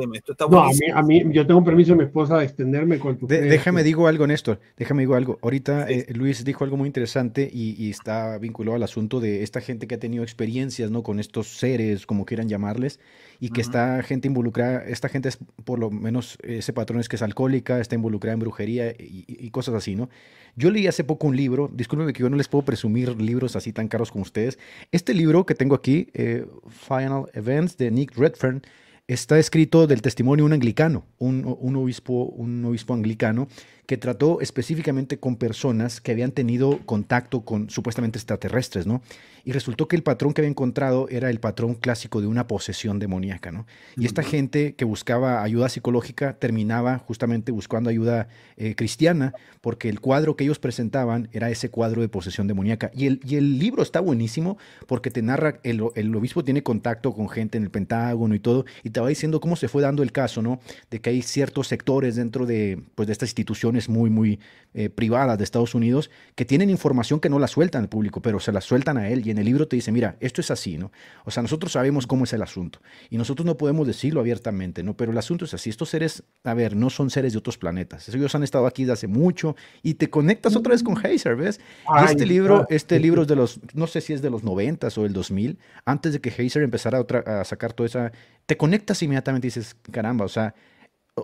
no, a mí, a mí, yo tengo permiso de mi esposa de extenderme con tu. déjame digo algo, Néstor. Déjame digo algo. Ahorita eh, Luis dijo algo muy interesante y, está vinculado al asunto de esta gente que ha tenido experiencias, ¿no? Con estos seres, como quieran llamarles, y que está gente involucrada. Esta gente es, por lo menos, ese patrón es que es alcohólica, está involucrada en brujería y, y cosas así, ¿no? Yo leí hace poco un libro, discúlpenme que yo no les puedo presumir libros así tan caros como ustedes. Este libro que tengo aquí, eh, Final Events de Nick Redfern, está escrito del testimonio de un anglicano, un, obispo, un obispo anglicano, que trató específicamente con personas que habían tenido contacto con supuestamente extraterrestres, ¿no? Y resultó que el patrón que había encontrado era el patrón clásico de una posesión demoníaca, ¿no? Y esta gente que buscaba ayuda psicológica terminaba justamente buscando ayuda eh, cristiana, porque el cuadro que ellos presentaban era ese cuadro de posesión demoníaca. Y el, y el libro está buenísimo porque te narra, el, el obispo tiene contacto con gente en el Pentágono y todo, y te va diciendo cómo se fue dando el caso, ¿no? De que hay ciertos sectores dentro de, pues, de esta institución muy, muy eh, privadas de Estados Unidos que tienen información que no la sueltan al público, pero se la sueltan a él y en el libro te dice, mira, esto es así, ¿no? O sea, nosotros sabemos cómo es el asunto y nosotros no podemos decirlo abiertamente, ¿no? Pero el asunto es así, estos seres, a ver, no son seres de otros planetas, ellos han estado aquí desde hace mucho y te conectas otra vez con Heiser, ¿ves? Este libro, este libro es de los, no sé si es de los 90 o el 2000, antes de que Heiser empezara a, a sacar toda esa, te conectas inmediatamente y dices, caramba, o sea,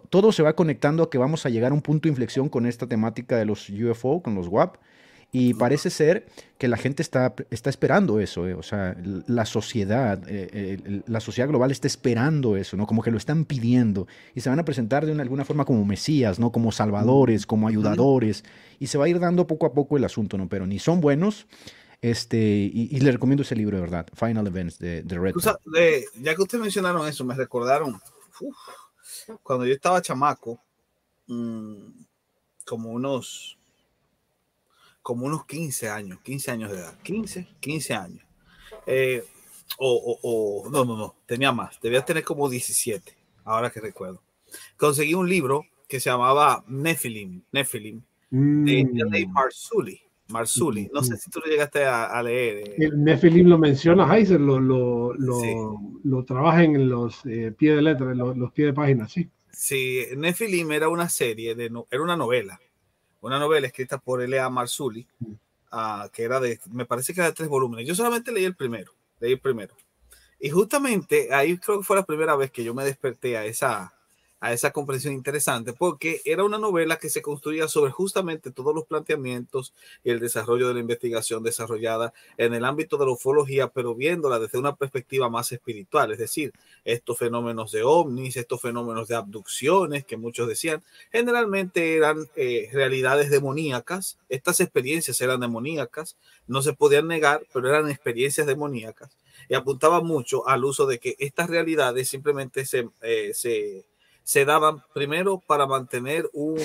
todo se va conectando a que vamos a llegar a un punto de inflexión con esta temática de los UFO, con los WAP. Y parece ser que la gente está, está esperando eso, eh. o sea, la sociedad, eh, la sociedad global está esperando eso, ¿no? Como que lo están pidiendo y se van a presentar de una, alguna forma como mesías, ¿no? Como salvadores, como ayudadores y se va a ir dando poco a poco el asunto, ¿no? Pero ni son buenos, este, y, le recomiendo ese libro, de verdad, Final Events de, de Red. ya que ustedes mencionaron eso, me recordaron, cuando yo estaba chamaco, mm, como unos, como unos 15 años, 15 años de edad, 15, 15 años. Eh, o, o, no, no, no, tenía más, debía tener como 17, ahora que recuerdo. Conseguí un libro que se llamaba Nephilim, Nephilim, de mm. Marsuli. Marsuli. No sé si tú lo llegaste a, leer. Eh. El Nephilim lo menciona Heiser, lo, lo, lo, lo trabaja en los eh, pies de letra, los, los pies de página, sí. Sí, Nephilim era una serie, de era una novela, una novela escrita por L.A. Marsuli, mm. ah, que era de, me parece que era de tres volúmenes. Yo solamente leí el primero, leí el primero. Y justamente ahí creo que fue la primera vez que yo me desperté a esa, a esa comprensión interesante, porque era una novela que se construía sobre justamente todos los planteamientos y el desarrollo de la investigación desarrollada en el ámbito de la ufología, pero viéndola desde una perspectiva más espiritual, es decir, estos fenómenos de ovnis, estos fenómenos de abducciones que muchos decían, generalmente eran eh, realidades demoníacas, estas experiencias eran demoníacas, no se podían negar, pero eran experiencias demoníacas, y apuntaba mucho al uso de que estas realidades simplemente se, eh, se se daban primero para mantener un,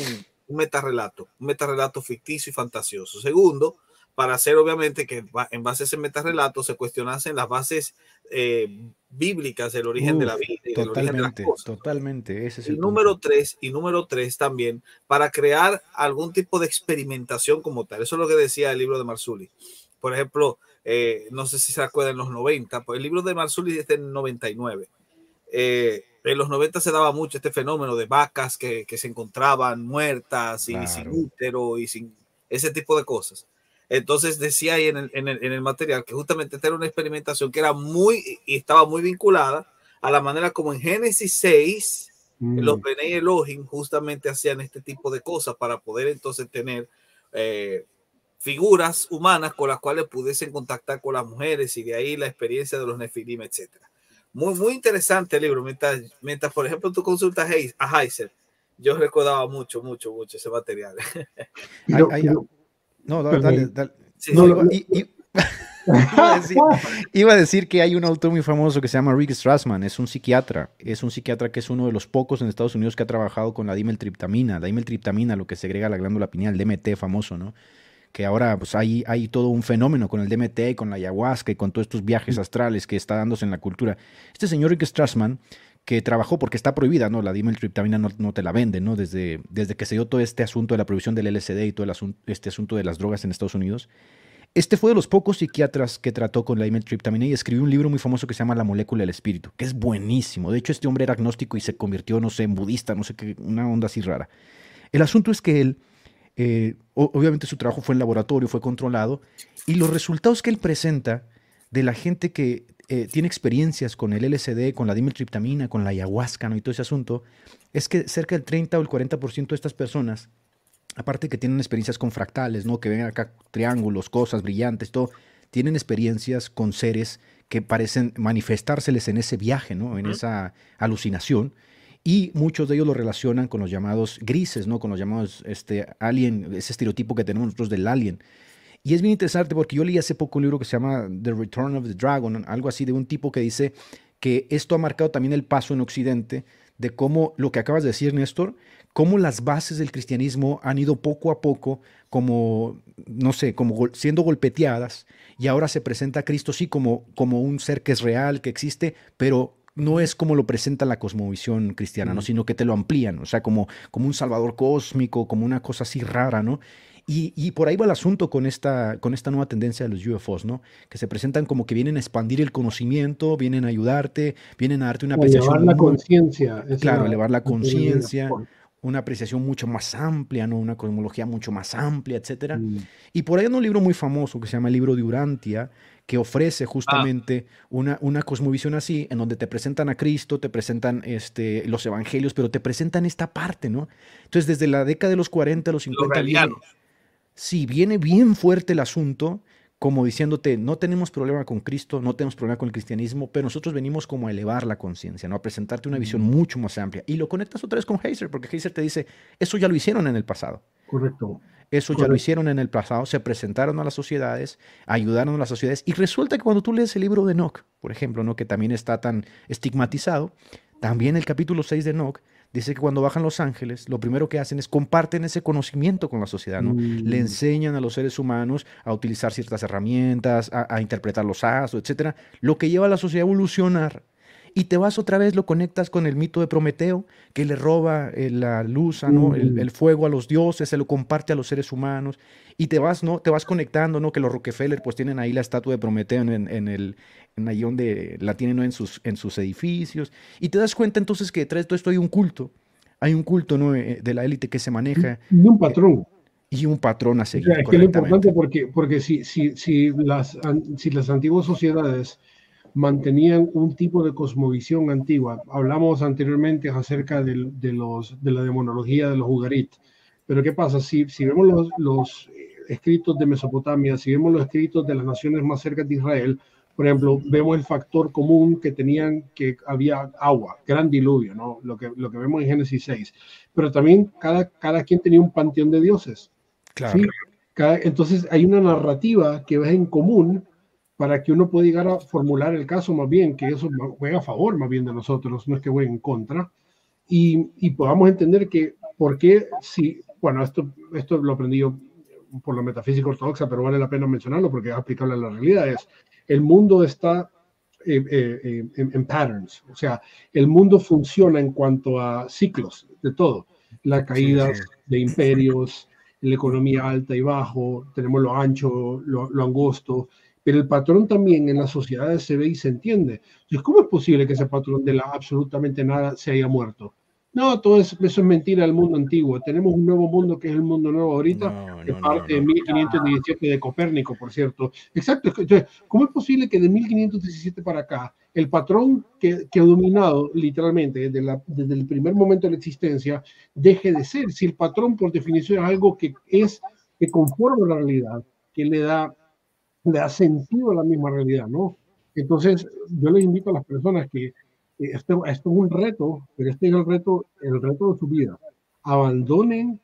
un metarrelato, un metarrelato ficticio y fantasioso. Segundo, para hacer obviamente que en base a ese metarrelato se cuestionasen las bases eh, bíblicas del origen de la vida y del origen de las cosas. Totalmente, ese es el y número tres y número tres también para crear algún tipo de experimentación como tal. Eso es lo que decía el libro de Marsuli. Por ejemplo, eh, no sé si se acuerdan en los 90, pues el libro de Marsuli es del 99. Eh, en los 90 se daba mucho este fenómeno de vacas que, que se encontraban muertas y sin útero y sin ese tipo de cosas. Entonces decía ahí en el, en el, en el material que justamente esta era una experimentación que era muy y estaba muy vinculada a la manera como en Génesis 6 mm. los Bene Elohim justamente hacían este tipo de cosas para poder entonces tener eh, figuras humanas con las cuales pudiesen contactar con las mujeres y de ahí la experiencia de los Nefilim, etcétera. Muy, muy interesante el libro. Mientras, mientras, por ejemplo, tú consultas a Heiser, yo recordaba mucho, mucho, mucho ese material. no, dale, dale. iba, a decir, que hay un autor muy famoso que se llama Rick Strassman, es un psiquiatra, es un psiquiatra que es uno de los pocos en Estados Unidos que ha trabajado con la dimeltriptamina, la dimeltriptamina, lo que segrega la glándula pineal, DMT famoso, ¿no? Que ahora pues, hay, hay todo un fenómeno con el DMT, con la ayahuasca y con todos estos viajes astrales que está dándose en la cultura. Este señor Rick Strassman, que trabajó porque está prohibida, ¿no? La dimetriptamina no, no te la venden, ¿no? Desde, desde que se dio todo este asunto de la prohibición del LSD y todo el asunto, este asunto de las drogas en Estados Unidos. Este fue de los pocos psiquiatras que trató con la dimetriptamina y escribió un libro muy famoso que se llama La molécula del espíritu, que es buenísimo. De hecho, este hombre era agnóstico y se convirtió, no sé, en budista, no sé qué, una onda así rara. El asunto es que él, eh, obviamente su trabajo fue en laboratorio, fue controlado, y los resultados que él presenta de la gente que eh, tiene experiencias con el LSD, con la dimetriptamina, con la ayahuasca ¿no? y todo ese asunto, es que cerca del 30 o el 40% de estas personas, aparte que tienen experiencias con fractales, ¿no? que ven acá triángulos, cosas brillantes, todo, tienen experiencias con seres que parecen manifestárseles en ese viaje, ¿no? en esa alucinación. Y muchos de ellos lo relacionan con los llamados grises, ¿no? con los llamados este, alien, ese estereotipo que tenemos nosotros del alien. Y es bien interesante porque yo leí hace poco un libro que se llama The Return of the Dragon, algo así de un tipo que dice que esto ha marcado también el paso en Occidente de cómo lo que acabas de decir, Néstor, cómo las bases del cristianismo han ido poco a poco como, no sé, como siendo golpeteadas y ahora se presenta a Cristo sí como, como un ser que es real, que existe, pero no es como lo presenta la cosmovisión cristiana, ¿no? sino que te lo amplían, o sea, como, como un salvador cósmico, como una cosa así rara, ¿no? Y, por ahí va el asunto con esta, con esta nueva tendencia de los UFOs, ¿no? Que se presentan como que vienen a expandir el conocimiento, vienen a ayudarte, vienen a darte una apreciación. Elevar la conciencia. Claro, elevar la conciencia, una apreciación mucho más amplia, ¿no? Una cosmología mucho más amplia, etcétera. Mm. Y por ahí hay un libro muy famoso que se llama el libro de Urantia, que ofrece justamente una, una cosmovisión así, en donde te presentan a Cristo, te presentan este, los evangelios, pero te presentan esta parte, ¿no? Entonces, desde la década de los 40, los 50, si viene bien fuerte el asunto, como diciéndote, no tenemos problema con Cristo, no tenemos problema con el cristianismo, pero nosotros venimos como a elevar la conciencia, ¿no? a presentarte una visión mucho más amplia. Y lo conectas otra vez con Heiser, porque Heiser te dice, eso ya lo hicieron en el pasado. Correcto. Eso ya lo hicieron en el pasado, se presentaron a las sociedades, ayudaron a las sociedades. Y resulta que cuando tú lees el libro de Enoch, por ejemplo, ¿no? que también está tan estigmatizado, también el capítulo 6 de Enoch dice que cuando bajan los ángeles, lo primero que hacen es comparten ese conocimiento con la sociedad, ¿no? Le mm. enseñan a los seres humanos a utilizar ciertas herramientas, a, interpretar los astros, etcétera, lo que lleva a la sociedad a evolucionar y te vas otra vez, lo conectas con el mito de Prometeo, que le roba eh, la luz, ¿no? el, fuego a los dioses, se lo comparte a los seres humanos, y te vas, ¿no? Te vas conectando, ¿no? Que los Rockefeller pues tienen ahí la estatua de Prometeo en, en el, en ahí donde la tienen en, sus, en sus edificios, y te das cuenta entonces que detrás de todo esto hay un culto, hay un culto ¿no? Eh, de la élite que se maneja. Y un patrón. y un patrón a seguir. es que lo importante porque, porque si, si, si, las, si las antiguas sociedades mantenían un tipo de cosmovisión antigua. Hablamos anteriormente acerca de, los, de la demonología de los Ugarit. Pero ¿qué pasa? Si, si vemos los, los, escritos de Mesopotamia, si vemos los escritos de las naciones más cercanas de Israel, por ejemplo, vemos el factor común que tenían que había agua, gran diluvio, ¿no? Lo que, lo que vemos en Génesis 6. Pero también cada, cada quien tenía un panteón de dioses. Claro. entonces hay una narrativa que ves en común para que uno pueda llegar a formular el caso más bien, que eso juega a favor más bien de nosotros, no es que juegue en contra, y, y podamos entender que por qué si, bueno, esto, esto lo aprendí yo por la metafísica ortodoxa, pero vale la pena mencionarlo porque es aplicable a la realidad, es el mundo está eh, eh, eh, en, patterns, o sea, el mundo funciona en cuanto a ciclos de todo, la caída de imperios, la economía alta y bajo, tenemos lo ancho, lo, lo angosto, pero el patrón también en las sociedades se ve y se entiende. Entonces, ¿cómo es posible que ese patrón de la absolutamente nada se haya muerto? No, todo eso, es mentira del mundo antiguo. Tenemos un nuevo mundo que es el mundo nuevo ahorita, de parte de 1517 de Copérnico, por cierto. Exacto. Entonces, ¿cómo es posible que de 1517 para acá, el patrón que, que ha dominado literalmente desde, desde el primer momento de la existencia deje de ser? Si el patrón, por definición, es algo que es que conforma la realidad, que le da le da sentido a la misma realidad, ¿no? Entonces, yo les invito a las personas que esto, esto es un reto, pero este es el reto, el reto de su vida. Abandonen,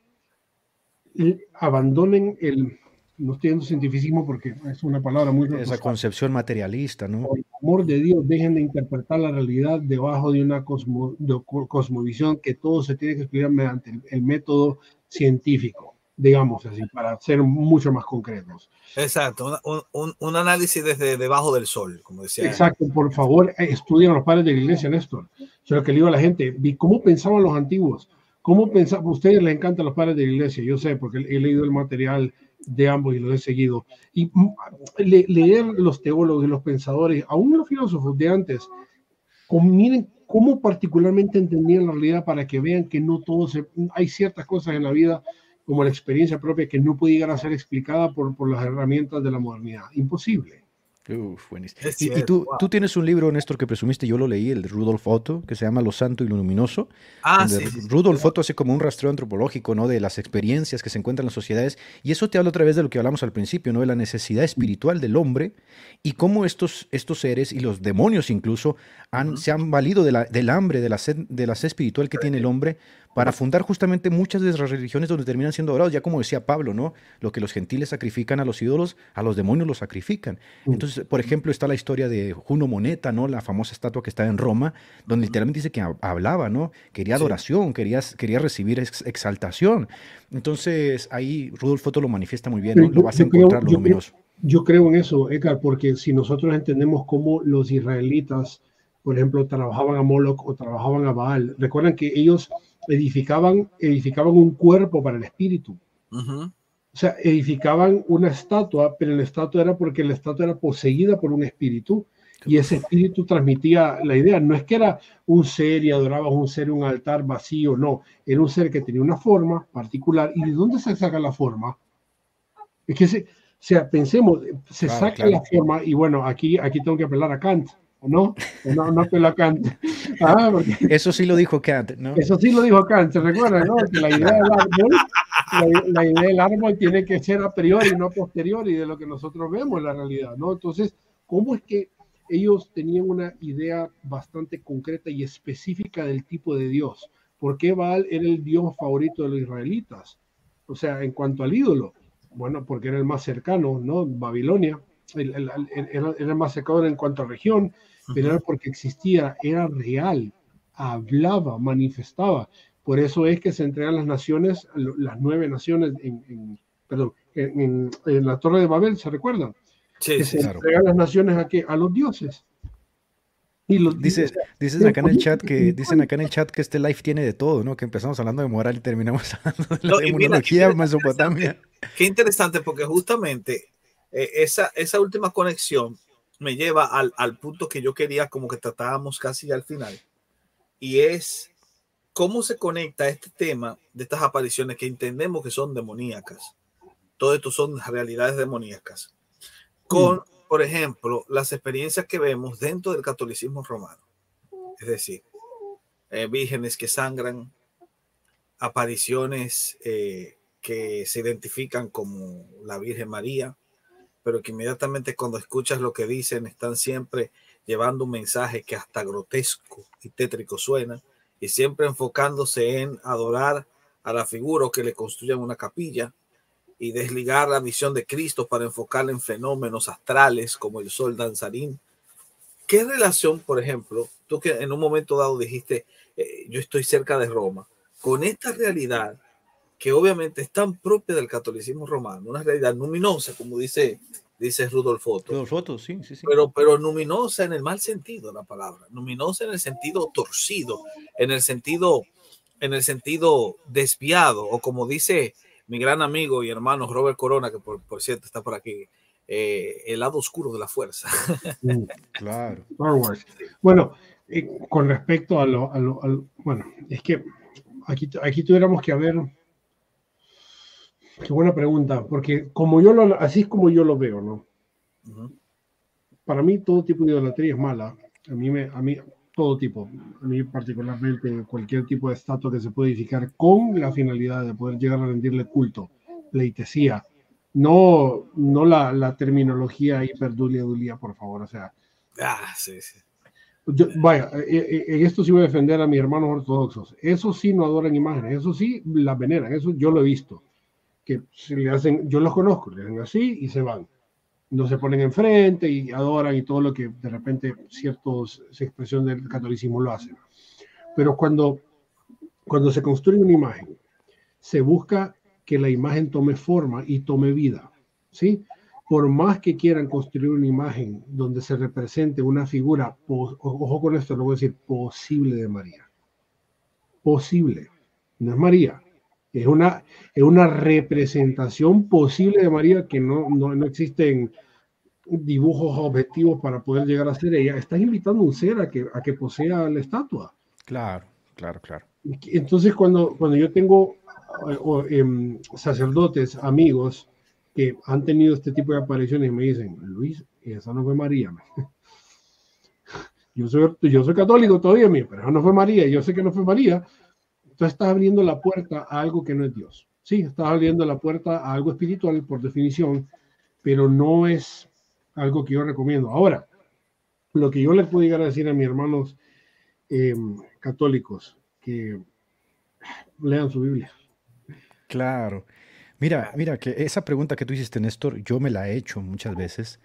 abandonen el, no estoy diciendo cientificismo porque es una palabra muy... Esa concepción materialista, ¿no? Por el amor de Dios, dejen de interpretar la realidad debajo de una cosmovisión que todo se tiene que estudiar mediante el método científico digamos así, para ser mucho más concretos. Exacto, un, un, un, análisis desde debajo del sol, como decía. Exacto, por favor, eh, estudien los padres de la iglesia, Néstor. Eso lo que le digo a la gente. ¿Cómo pensaban los antiguos? ¿Cómo pensaban? A ustedes les encantan los padres de la iglesia, yo sé, porque he leído el material de ambos y los he seguido. Y mm, leer los teólogos y los pensadores, aún los filósofos de antes, miren cómo particularmente entendían la realidad para que vean que no todo se, hay ciertas cosas en la vida como la experiencia propia que no puede llegar a ser explicada por, por las herramientas de la modernidad. Imposible. Uf, buenísimo. y, tú, tú, tienes un libro, Néstor, que presumiste, yo lo leí, el de Rudolf Otto, que se llama Lo Santo y lo Luminoso. Ah, sí, Rudolf Otto hace como un rastreo antropológico, ¿no? De las experiencias que se encuentran en las sociedades. Y eso te habla otra vez de lo que hablamos al principio, ¿no? De la necesidad espiritual del hombre y cómo estos, estos seres y los demonios incluso han, se han valido de la, del hambre, de la, sed, de la sed espiritual que tiene el hombre para fundar justamente muchas de las religiones donde terminan siendo adorados, ya como decía Pablo, ¿no? Lo que los gentiles sacrifican a los ídolos, a los demonios los sacrifican. Mm. Entonces, por ejemplo, está la historia de Juno Moneta, ¿no? La famosa estatua que está en Roma, donde literalmente dice que hablaba, ¿no? Quería adoración, quería, quería recibir exaltación. Entonces, ahí Rudolf Otto lo manifiesta muy bien, ¿no? Lo vas a encontrar, lo luminoso. Yo creo en eso, Edgar, porque si nosotros entendemos cómo los israelitas, por ejemplo, trabajaban a Moloch o trabajaban a Baal, recuerdan que ellos edificaban, edificaban un cuerpo para el espíritu. O sea, edificaban una estatua, pero la estatua era porque la estatua era poseída por un espíritu y ese espíritu transmitía la idea. No es que era un ser y adorabas un ser, un altar vacío, no. Era un ser que tenía una forma particular. ¿Y de dónde se saca la forma? Es que se, o sea, pensemos, se saca la forma y bueno, aquí, aquí tengo que apelar a Kant. ¿No? No, no apela a Kant. Ah, eso sí lo dijo Kant, ¿no? Eso sí lo dijo Kant, ¿se recuerda, no? Que la idea del árbol, la, idea del árbol tiene que ser a priori, no a posteriori de lo que nosotros vemos en la realidad, ¿no? Entonces, ¿cómo es que ellos tenían una idea bastante concreta y específica del tipo de Dios? ¿Por qué Baal era el Dios favorito de los israelitas? O sea, en cuanto al ídolo, bueno, porque era el más cercano, ¿no? Babilonia, era el más cercano en cuanto a región, pero era porque existía, era real, hablaba, manifestaba. Por eso es que se entregan las naciones, las nueve naciones, en, perdón, en, la Torre de Babel, ¿se recuerdan? Sí, que se entregan las naciones a, a los dioses. Y Dices, dicen acá en el chat que dicen acá en el chat que este live tiene de todo, ¿no? Que empezamos hablando de moral y terminamos hablando de la demonología Mesopotamia. Qué interesante porque justamente eh, esa, esa última conexión me lleva al, al, punto que yo quería como que tratábamos casi al final. Y es cómo se conecta este tema de estas apariciones que entendemos que son demoníacas. Todo esto son realidades demoníacas. Con, mm. por ejemplo, las experiencias que vemos dentro del catolicismo romano. Es decir, eh, vírgenes que sangran, apariciones eh, que se identifican como la Virgen María, pero que inmediatamente cuando escuchas lo que dicen están siempre llevando un mensaje que hasta grotesco y tétrico suena y siempre enfocándose en adorar a la figura o que le construyan una capilla y desligar la visión de Cristo para enfocarla en fenómenos astrales como el sol danzarín. ¿Qué relación, por ejemplo, tú que en un momento dado dijiste, eh, yo estoy cerca de Roma, con esta realidad que obviamente es tan propia del catolicismo romano, una realidad luminosa, como dice, dice Rudolf Otto. Rudolf Otto, sí, sí, sí. Pero, pero luminosa en el mal sentido de la palabra, luminosa en el sentido torcido, en el sentido, en el sentido desviado, o como dice mi gran amigo y hermano Robert Corona, que por, por cierto está por aquí, eh, el lado oscuro de la fuerza. Mm, claro. Bueno, eh, con respecto a lo, a lo, a lo, bueno, es que aquí, aquí tuviéramos que haber Qué buena pregunta, porque como yo lo, así es como yo lo veo, ¿no? Para mí todo tipo de idolatría es mala. A mí, me, a mí todo tipo, a mí particularmente cualquier tipo de estatua que se puede edificar con la finalidad de poder llegar a rendirle culto, pleitesía, no, no la, la terminología hiperdulia, dulia, por favor, o sea. Ah, sí, sí. Yo, vaya, eh, eh, en esto sí voy a defender a mis hermanos ortodoxos. Eso sí no adoran imágenes, eso sí las veneran, eso yo lo he visto que se le hacen, yo los conozco, le hacen así y se van. No se ponen enfrente y adoran y todo lo que de repente ciertos expresión del catolicismo lo hacen. Pero cuando, cuando se construye una imagen, se busca que la imagen tome forma y tome vida, ¿sí? Por más que quieran construir una imagen donde se represente una figura, ojo con esto, lo voy a decir, posible de María. Posible. No es María. Es una, es una representación posible de María que no, no, no existen dibujos objetivos para poder llegar a ser ella. Estás invitando a un ser a que, a que posea la estatua. Claro, claro, claro. Entonces, cuando, cuando yo tengo Em, sacerdotes, amigos que han tenido este tipo de apariciones me dicen, Luis, esa no fue María. Yo soy, yo soy católico todavía, pero esa no fue María, yo sé que no fue María. Estás abriendo la puerta a algo que no es Dios. Sí, estás abriendo la puerta a algo espiritual por definición, pero no es algo que yo recomiendo. Ahora, lo que yo les puedo llegar a decir a mis hermanos em, católicos, que lean su Biblia. Claro. Mira, mira, que esa pregunta que tú hiciste, Néstor, yo me la he hecho muchas veces.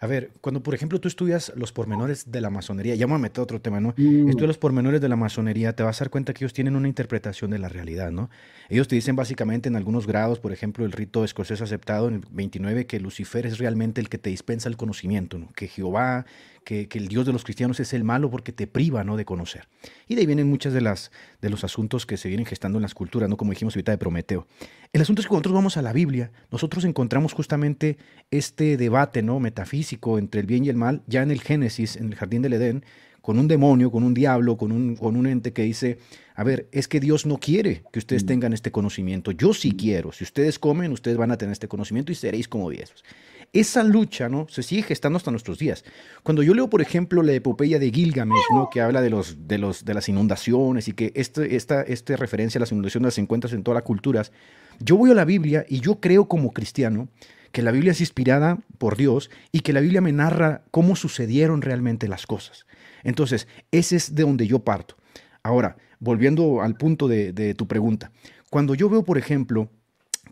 A ver, cuando por ejemplo tú estudias los pormenores de la masonería, ya me voy a meter otro tema, ¿no? Mm. Estudias los pormenores de la masonería, te vas a dar cuenta que ellos tienen una interpretación de la realidad, ¿no? Ellos te dicen básicamente en algunos grados, por ejemplo, el rito escocés aceptado en el 29, que Lucifer es realmente el que te dispensa el conocimiento, ¿no? Que Jehová, que, el Dios de los cristianos es el malo porque te priva, ¿no? De conocer. Y de ahí vienen muchas de las de los asuntos que se vienen gestando en las culturas, ¿no? Como dijimos ahorita de Prometeo. El asunto es que cuando nosotros vamos a la Biblia, nosotros encontramos justamente este debate ¿no? metafísico entre el bien y el mal, ya en el Génesis, en el jardín del Edén, con un demonio, con un diablo, con un, con un ente que dice, a ver, es que Dios no quiere que ustedes mm. tengan este conocimiento, yo sí quiero, si ustedes comen, ustedes van a tener este conocimiento y seréis como dioses. Esa lucha, ¿no? Se sigue gestando hasta nuestros días. Cuando yo leo, por ejemplo, la epopeya de Gilgamesh, ¿no? Que habla de, los, de, los, de las inundaciones y que este, esta, este referencia a las inundaciones las encuentras en todas las culturas, yo voy a la Biblia y yo creo como cristiano que la Biblia es inspirada por Dios y que la Biblia me narra cómo sucedieron realmente las cosas. Entonces, ese es de donde yo parto. Ahora, volviendo al punto de tu pregunta, cuando yo veo, por ejemplo,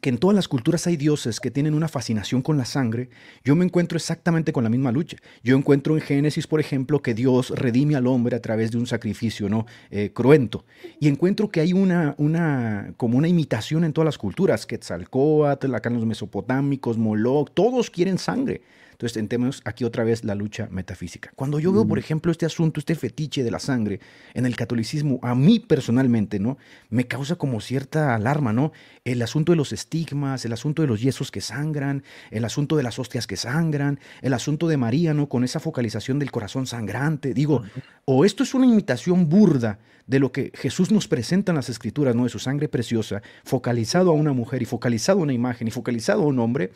que en todas las culturas hay dioses que tienen una fascinación con la sangre, yo me encuentro exactamente con la misma lucha. Yo encuentro en Génesis, por ejemplo, que Dios redime al hombre a través de un sacrificio ¿no? Eh, cruento. Y encuentro que hay una, una, como una imitación en todas las culturas. Quetzalcóatl, acá los mesopotámicos, Moloch, todos quieren sangre. Entonces, tenemos aquí otra vez la lucha metafísica. Cuando yo veo, por ejemplo, este asunto, este fetiche de la sangre en el catolicismo, a mí personalmente, ¿no? Me causa como cierta alarma, ¿no? El asunto de los estigmas, el asunto de los yesos que sangran, el asunto de las hostias que sangran, el asunto de María, ¿no? Con esa focalización del corazón sangrante. Digo, o esto es una imitación burda de lo que Jesús nos presenta en las escrituras, ¿no? De su sangre preciosa, focalizado a una mujer y focalizado a una imagen y focalizado a un hombre,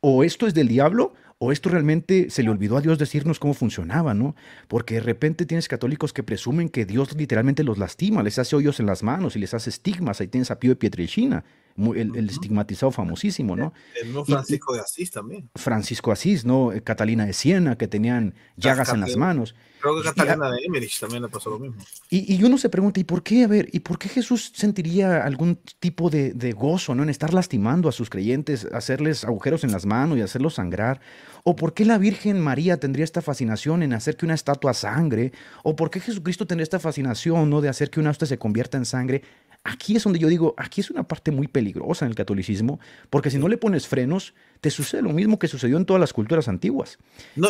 o esto es del diablo o esto realmente se le olvidó a Dios decirnos cómo funcionaba, ¿no? Porque de repente tienes católicos que presumen que Dios literalmente los lastima, les hace hoyos en las manos y les hace estigmas. Ahí tienes a Pío de Pietrelcina, el, estigmatizado famosísimo, ¿no? El no Francisco de Asís también. Francisco Asís, ¿no? Eh, Catalina de Siena, que tenían llagas en las manos. Creo que Catalina de Emmerich también le pasó lo mismo. Y, y, uno se pregunta, ¿y por qué? A ver, ¿y por qué Jesús sentiría algún tipo de, de, gozo, ¿no? En estar lastimando a sus creyentes, hacerles agujeros en las manos y hacerlos sangrar. ¿O por qué la Virgen María tendría esta fascinación en hacer que una estatua sangre? ¿O por qué Jesucristo tendría esta fascinación, ¿no? De hacer que una hostia se convierta en sangre. Aquí es donde yo digo, aquí es una parte muy peligrosa en el catolicismo, porque si no le pones frenos, te sucede lo mismo que sucedió en todas las culturas antiguas.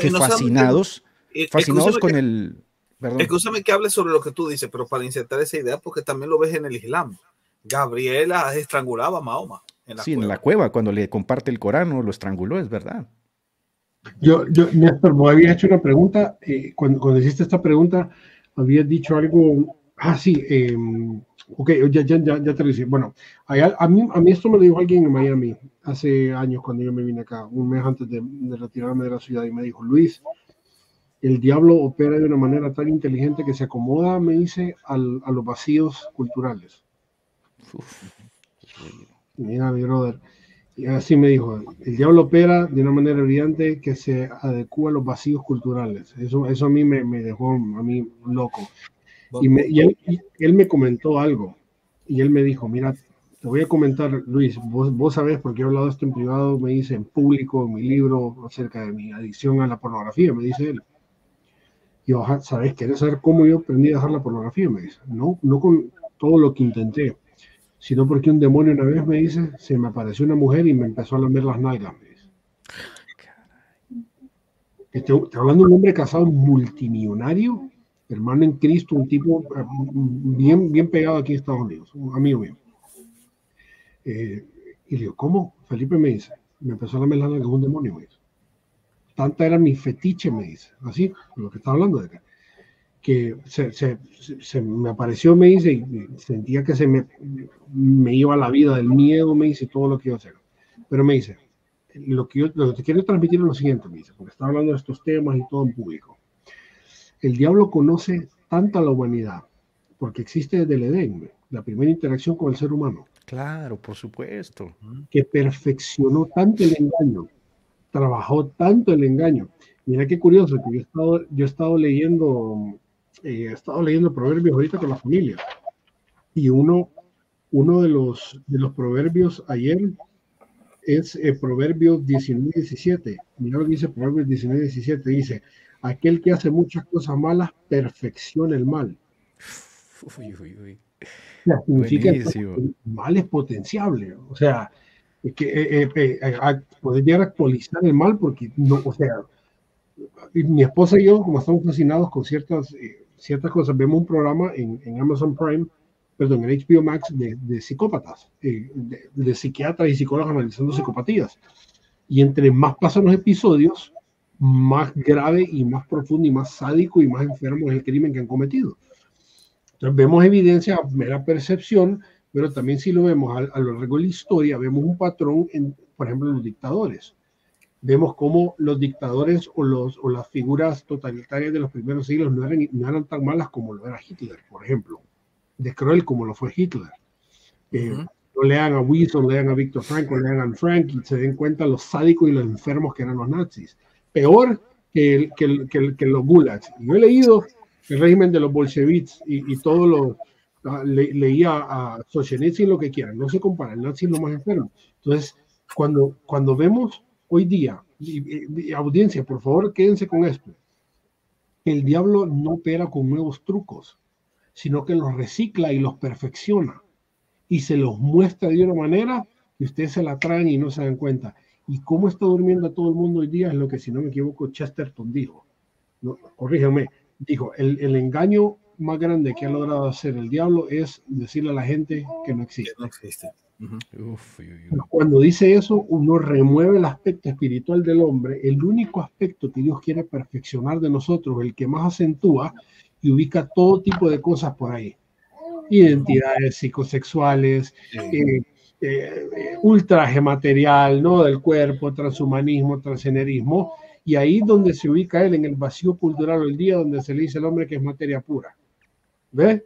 que fascinados, eh, fascinados con el... Perdón. Escúchame que hable sobre lo que tú dices, pero para insertar esa idea, porque también lo ves en el Islam. Gabriela estrangulaba a Mahoma. En la sí, cueva. en la cueva, cuando le comparte el Corán, lo estranguló, es verdad. Yo, yo Néstor, me había hecho una pregunta, eh, cuando, cuando hiciste esta pregunta, habías dicho algo, ah, sí, eh, Ok, ya, ya, ya, ya te lo decía. Bueno, a, mí, a mí esto me lo dijo alguien en Miami hace años cuando yo me vine acá, un mes antes de, retirarme de la ciudad, y me dijo, Luis, el diablo opera de una manera tan inteligente que se acomoda, me dice, al, a los vacíos culturales. Mira, mi brother. Y así me dijo, el diablo opera de una manera brillante que se adecua a los vacíos culturales. Eso, eso a mí me, dejó a mí loco. Y, él, me comentó algo, y él me dijo, mira, te voy a comentar, Luis, vos, vos sabés, porque he hablado esto en privado, me dice en público, en mi libro, acerca de mi adicción a la pornografía, me dice él. Y yo, ¿sabes? ¿Quieres saber cómo yo aprendí a dejar la pornografía? Me dice, no, no con todo lo que intenté. Sino porque un demonio una vez me dice, se me apareció una mujer y me empezó a lamer las nalgas. Me dice. Estoy, hablando de un hombre casado multimillonario, hermano en Cristo, un tipo eh, bien, bien pegado aquí en Estados Unidos, un amigo mío. Eh, y le digo, ¿cómo? Felipe me dice, me empezó a lamer las nalgas un demonio, me dice. Tanta era mi fetiche, me dice, así, lo que está hablando de acá que se, se, se, me apareció, me dice, y sentía que se me, me iba la vida del miedo, me dice, todo lo que iba a hacer. Pero me dice, lo que yo lo que te quiero transmitir es lo siguiente, me dice, porque está hablando de estos temas y todo en público. El diablo conoce tanta la humanidad, porque existe desde el Edén, la primera interacción con el ser humano. Claro, por supuesto. Que perfeccionó tanto el engaño, trabajó tanto el engaño. Mira qué curioso, que yo he estado, yo he estado leyendo eh, he estado leyendo proverbios ahorita con la familia y uno, uno de, los, de los proverbios ayer es eh, Proverbios 19-17. Mira lo que dice Proverbios 19-17. Dice, aquel que hace muchas cosas malas perfecciona el mal. Uy, uy, uy. significa que mal es potenciable. O sea, que eh, eh, eh poder llegar a actualizar el mal porque no, o sea, mi esposa y yo, como estamos fascinados con ciertas ciertas cosas. Vemos un programa en, en Amazon Prime, perdón, en HBO Max de, de psicópatas, eh, de, de, psiquiatras y psicólogos analizando psicopatías. Y entre más pasan los episodios, más grave y más profundo y más sádico y más enfermo es el crimen que han cometido. Entonces vemos evidencia, mera percepción, pero también si lo vemos a, a lo largo de la historia, vemos un patrón en, por ejemplo, en los dictadores vemos cómo los dictadores o, los, o las figuras totalitarias de los primeros siglos no eran, no eran tan malas como lo era Hitler, por ejemplo, de cruel como lo fue Hitler. Eh, no lean a Wilson, lean a Víctor Franco, lean a Frank y se den cuenta los sádicos y los enfermos que eran los nazis. Peor que, que, que, que los gulags. Yo he leído el régimen de los bolcheviques y, y todo lo, ah, leía a Solzhenitsyn lo que quieran, no se compara, el nazi es lo más enfermo. Entonces, cuando, cuando vemos hoy día, audiencia, por favor, quédense con esto. El diablo no opera con nuevos trucos, sino que los recicla y los perfecciona y se los muestra de una manera que ustedes se la traen y no se dan cuenta. Y cómo está durmiendo todo el mundo hoy día es lo que, si no me equivoco, Chesterton dijo. No, corrígeme, dijo, el, el engaño más grande que ha logrado hacer el diablo es decirle a la gente que no existe. Que no existe. Cuando dice eso, uno remueve el aspecto espiritual del hombre, el único aspecto que Dios quiere perfeccionar de nosotros, el que más acentúa y ubica todo tipo de cosas por ahí. Identidades psicosexuales, eh, eh, ultraje material, ¿no? Del cuerpo, transhumanismo, transgenerismo, y ahí donde se ubica él, en el vacío cultural el día donde se le dice al hombre que es materia pura. ¿Ves?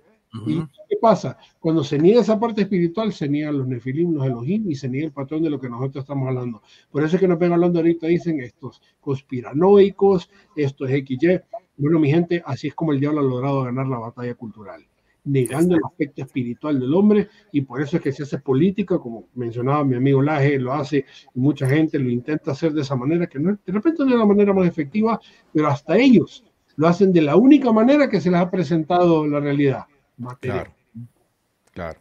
¿Y qué pasa? Cuando se niega esa parte espiritual, se niegan los nefilim, los elohim y se niega el patrón de lo que nosotros estamos hablando. Por eso es que nos ven hablando ahorita, dicen estos conspiranoicos, estos XY. Bueno, mi gente, así es como el diablo ha logrado ganar la batalla cultural, negando el aspecto espiritual del hombre y por eso es que se hace política, como mencionaba mi amigo Laje, lo hace y mucha gente lo intenta hacer de esa manera, que no, de repente no es la manera más efectiva, pero hasta ellos lo hacen de la única manera que se les ha presentado la realidad Claro. claro.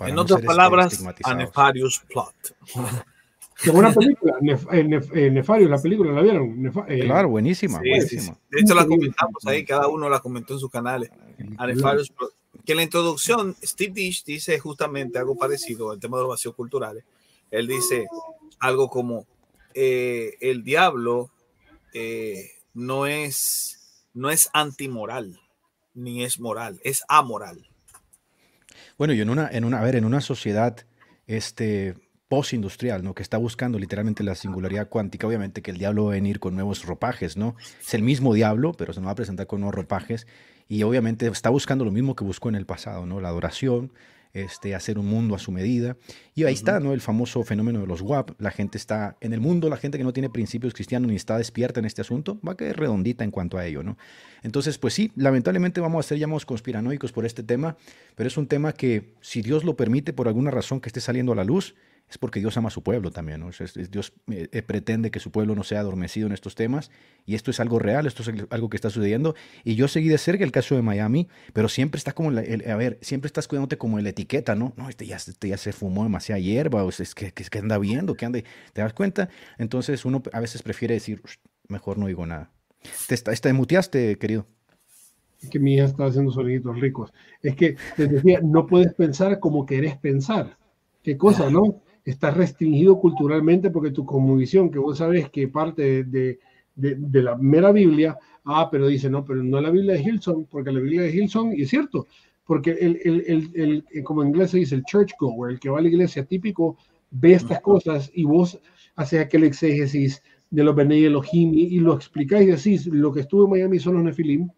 en otras palabras, a Nefarious Plot. Como una película, Nef eh, Nefarious, la película, ¿la vieron? Eh, claro, buenísima. buenísima. De hecho, la comentamos ahí, cada uno la comentó en sus canales. A Nefarious Plot. Que en la introducción, Steve Dish dice justamente algo parecido al tema de los vacíos culturales. Él dice algo como: eh, el diablo no, es, no es antimoral ni es moral, es amoral. Bueno, y en una, en una, a ver, en una sociedad este, postindustrial, ¿no? Que está buscando literalmente la singularidad cuántica, obviamente que el diablo va a venir con nuevos ropajes, ¿no? Es el mismo diablo, pero se nos va a presentar con nuevos ropajes y obviamente está buscando lo mismo que buscó en el pasado, ¿no? La adoración, este, hacer un mundo a su medida. Y ahí está, ¿no? El famoso fenómeno de los WAP. La gente está en el mundo, la gente que no tiene principios cristianos ni está despierta en este asunto, va a quedar redondita en cuanto a ello, ¿no? Entonces, pues sí, lamentablemente vamos a ser llamados conspiranoicos por este tema, pero es un tema que, si Dios lo permite por alguna razón que esté saliendo a la luz, es porque Dios ama a su pueblo también, ¿no? Dios eh, eh, pretende que su pueblo no sea adormecido en estos temas y esto es algo real, esto es algo que está sucediendo y yo seguí de cerca el caso de Miami, pero siempre está como, a ver, siempre estás cuidándote como la etiqueta, ¿no? No, este ya, este ya se fumó demasiada hierba, o es que, que, anda viendo, que anda, ¿te das cuenta? Entonces uno a veces prefiere decir, mejor no digo nada. Te, te muteaste, querido. Es que mi hija está haciendo sonidos ricos. Es que te decía, no puedes pensar como querés pensar. ¿Qué cosa, no? Estás restringido culturalmente porque tu visión que vos sabes que parte de, de, la mera Biblia, ah, pero dice, no, pero no la Biblia de Hilson, porque la Biblia de Hilson, y es cierto, porque el, el, el, el, como en inglés se dice el church goer, el que va a la iglesia típico, ve estas cosas y vos haces aquel exégesis de los Bene Elohim y, y lo explicáis y decís, lo que estuvo en Miami son los Nefilim,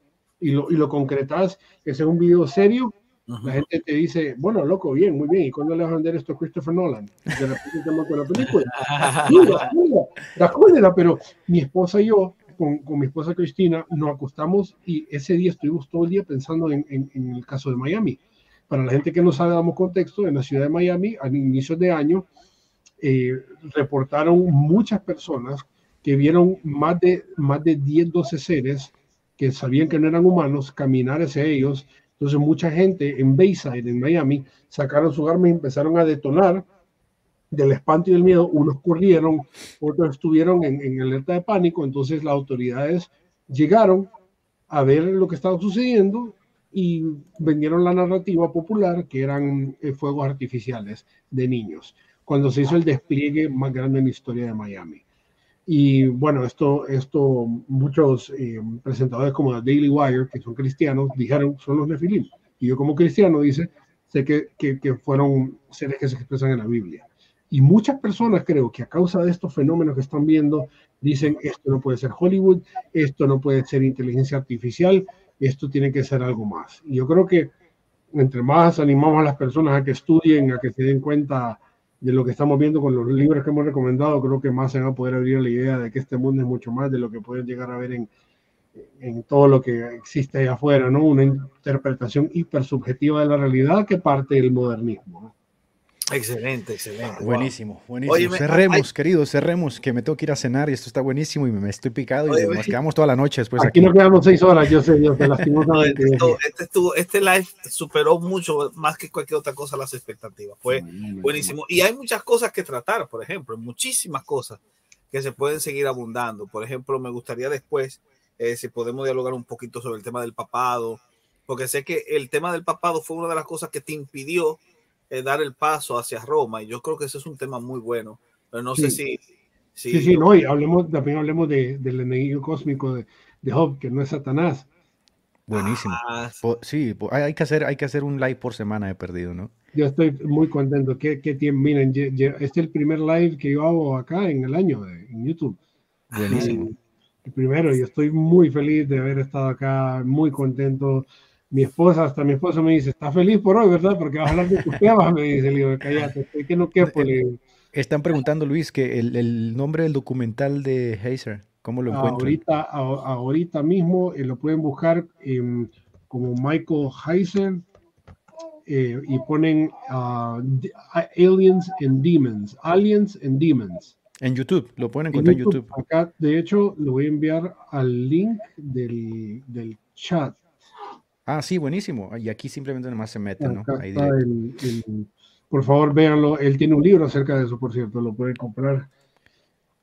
y lo, y lo concretás, que es un video serio, la gente te dice, bueno, loco, bien, muy bien, ¿y cuándo le vas a vender esto a Christopher Nolan? De repente te la película. la cólera, pero mi esposa y yo, con, con, mi esposa Cristina, nos acostamos y ese día estuvimos todo el día pensando en, en, el caso de Miami. Para la gente que no sabe, damos contexto, en la ciudad de Miami, al inicio de año, eh, reportaron muchas personas que vieron más de, más de 10, 12 seres que sabían que no eran humanos, caminar hacia ellos. Entonces mucha gente en Bayside, en Miami, sacaron su arma y empezaron a detonar del espanto y del miedo. Unos corrieron, otros estuvieron en, en alerta de pánico. Entonces las autoridades llegaron a ver lo que estaba sucediendo y vendieron la narrativa popular que eran eh, fuegos artificiales de niños, cuando se hizo el despliegue más grande en la historia de Miami. Y bueno, esto, esto muchos eh, presentadores como Daily Wire, que son cristianos, dijeron son los nefilim. Y yo como cristiano dice, sé que, que, fueron seres que se expresan en la Biblia. Y muchas personas creo que a causa de estos fenómenos que están viendo, dicen esto no puede ser Hollywood, esto no puede ser inteligencia artificial, esto tiene que ser algo más. Y yo creo que entre más animamos a las personas a que estudien, a que se den cuenta de lo que estamos viendo con los libros que hemos recomendado, creo que más se va a poder abrir la idea de que este mundo es mucho más de lo que pueden llegar a ver en, en todo lo que existe allá afuera, ¿no? Una interpretación hipersubjetiva de la realidad que parte del modernismo. ¿no? Excelente, excelente. Buenísimo, buenísimo. cerremos, queridos, cerremos, que me tengo que ir a cenar y esto está buenísimo y me, estoy picado y nos quedamos toda la noche después aquí. Aquí nos quedamos seis horas, yo sé, yo sé, lastimosamente. este, estuvo, este live superó mucho, más que cualquier otra cosa, las expectativas. Fue buenísimo. Y hay muchas cosas que tratar, por ejemplo, muchísimas cosas que se pueden seguir abundando. Por ejemplo, me gustaría después, eh, si podemos dialogar un poquito sobre el tema del papado, porque sé que el tema del papado fue una de las cosas que te impidió eh, dar el paso hacia Roma. Y yo creo que ese es un tema muy bueno. Pero no sé si, Sí, sí, no, y hablemos, también hablemos de, del enemigo cósmico de, de, Job, que no es Satanás. Buenísimo. Ah, sí, hay que, hacer, hay que hacer un live por semana, he perdido, ¿no? Yo estoy muy contento. ¿Qué, qué tiempo? Miren, este es el primer live que yo hago acá en el año en YouTube. Buenísimo. El primero, y estoy muy feliz de haber estado acá, muy contento mi esposa, hasta mi esposa me dice, ¿estás feliz por hoy, verdad? Porque vas a hablar de tus temas, me dice, le digo, cállate, que no quepo, le Están preguntando, Luis, que el, el, nombre del documental de Heiser, ¿cómo lo encuentran? Ahorita, ahorita mismo eh, lo pueden buscar eh, como Michael Heiser eh, y ponen uh, Aliens and Demons, Aliens and Demons. En YouTube, lo pueden encontrar en YouTube. Acá, de hecho, lo voy a enviar al link del, del chat Ah, sí, buenísimo. Y aquí simplemente nomás se mete, ¿no? Ahí por favor, véanlo. Él tiene un libro acerca de eso, por cierto, lo pueden comprar.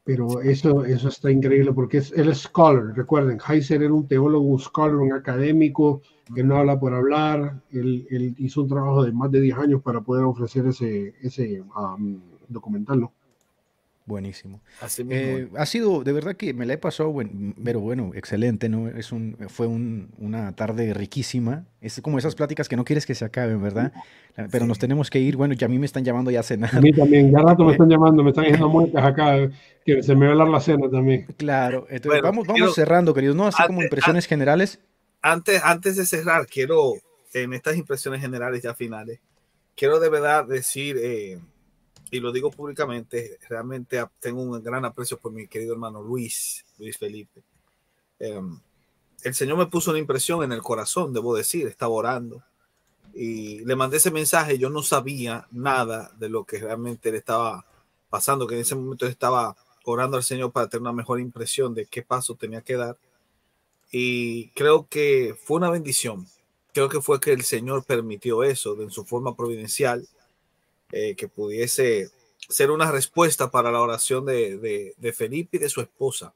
Pero eso, eso está increíble porque es, él es scholar. Recuerden, Heiser era un teólogo, un scholar, un académico que no habla por hablar. Él, él hizo un trabajo de más de 10 años para poder ofrecer ese, ese um, documental, ¿no? Buenísimo. Eh, ha sido, de verdad que me la he pasado, pero bueno, excelente, ¿no? Es un, fue una tarde riquísima. Es como esas pláticas que no quieres que se acaben, ¿verdad? Pero nos tenemos que ir. Bueno, ya a mí me están llamando ya a cenar. A mí también, ya rato me están llamando, me están diciendo muertas acá, que se me va a dar la cena también. Claro, entonces vamos, vamos cerrando, queridos, ¿no? Así como impresiones generales. Antes, antes de cerrar, quiero, en estas impresiones generales ya finales, quiero de verdad decir... Eh, y lo digo públicamente, realmente tengo un gran aprecio por mi querido hermano Luis, Luis Felipe. Em, el Señor me puso una impresión en el corazón, debo decir, estaba orando. y le mandé ese mensaje. Yo no sabía nada de lo que realmente le estaba pasando, que en ese momento estaba orando al Señor para tener una mejor impresión de qué paso tenía que dar. Y creo que fue una bendición. Creo que fue que el Señor permitió eso en su forma providencial, eh, que pudiese ser una respuesta para la oración de, de Felipe y de su esposa.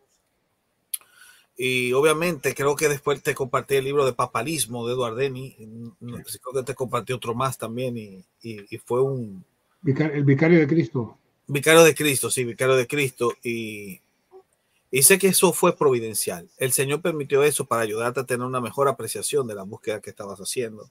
Y obviamente creo que después te compartí el libro de Papalismo de Eduardeni. Creo que te compartí otro más también y, y, fue un... El Vicario de Cristo. Vicario de Cristo, sí, Vicario de Cristo. Y, y sé que eso fue providencial. El Señor permitió eso para ayudarte a tener una mejor apreciación de la búsqueda que estabas haciendo.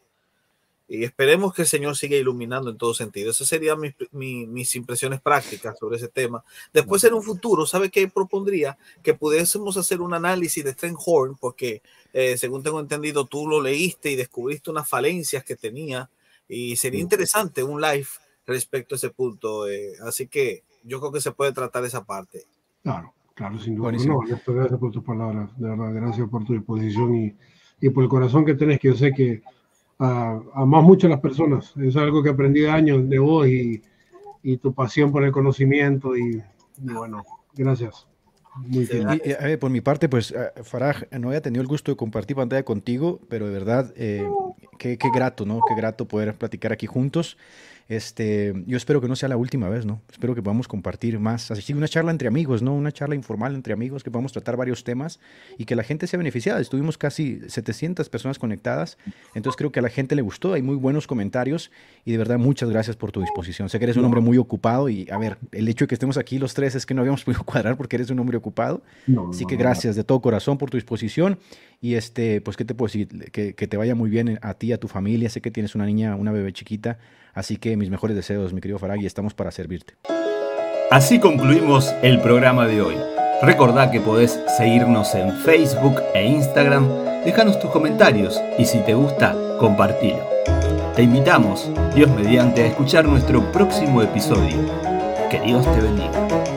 Y esperemos que el Señor siga iluminando en todo sentido. Esas serían mis, mis, impresiones prácticas sobre ese tema. Después, en un futuro, ¿sabe qué propondría? Que pudiésemos hacer un análisis de Horn, porque eh, según tengo entendido, tú lo leíste y descubriste unas falencias que tenía. Y sería interesante un live respecto a ese punto. Eh, así que yo creo que se puede tratar esa parte. Claro, claro, sin duda. No, gracias por tus palabras. De verdad, gracias por tu disposición y, y por el corazón que tenés, que yo sé que a, a más muchas las personas. Es algo que aprendí de años de vos y, y tu pasión por el conocimiento y, bueno, gracias. Muy bien. por mi parte, pues Faraj, no había tenido el gusto de compartir pantalla contigo, pero de verdad, eh, qué, qué, grato, ¿no? Qué grato poder platicar aquí juntos. Este, yo espero que no sea la última vez, ¿no? Espero que podamos compartir más, así una charla entre amigos, ¿no? Una charla informal entre amigos, que podamos tratar varios temas y que la gente sea beneficiada. Estuvimos casi 700 personas conectadas, entonces creo que a la gente le gustó, hay muy buenos comentarios y de verdad muchas gracias por tu disposición. Sé que eres un hombre muy ocupado y, a ver, el hecho de que estemos aquí los tres es que no habíamos podido cuadrar porque eres un hombre ocupado. así que gracias de todo corazón por tu disposición y este, pues, ¿qué te puedo decir? Que, te vaya muy bien a ti, a tu familia. Sé que tienes una niña, una bebé chiquita Así que mis mejores deseos, mi querido Farag, y estamos para servirte. Así concluimos el programa de hoy. Recordá que podés seguirnos en Facebook e Instagram, déjanos tus comentarios y si te gusta, compartilo. Te invitamos, Dios mediante, a escuchar nuestro próximo episodio. Que Dios te bendiga.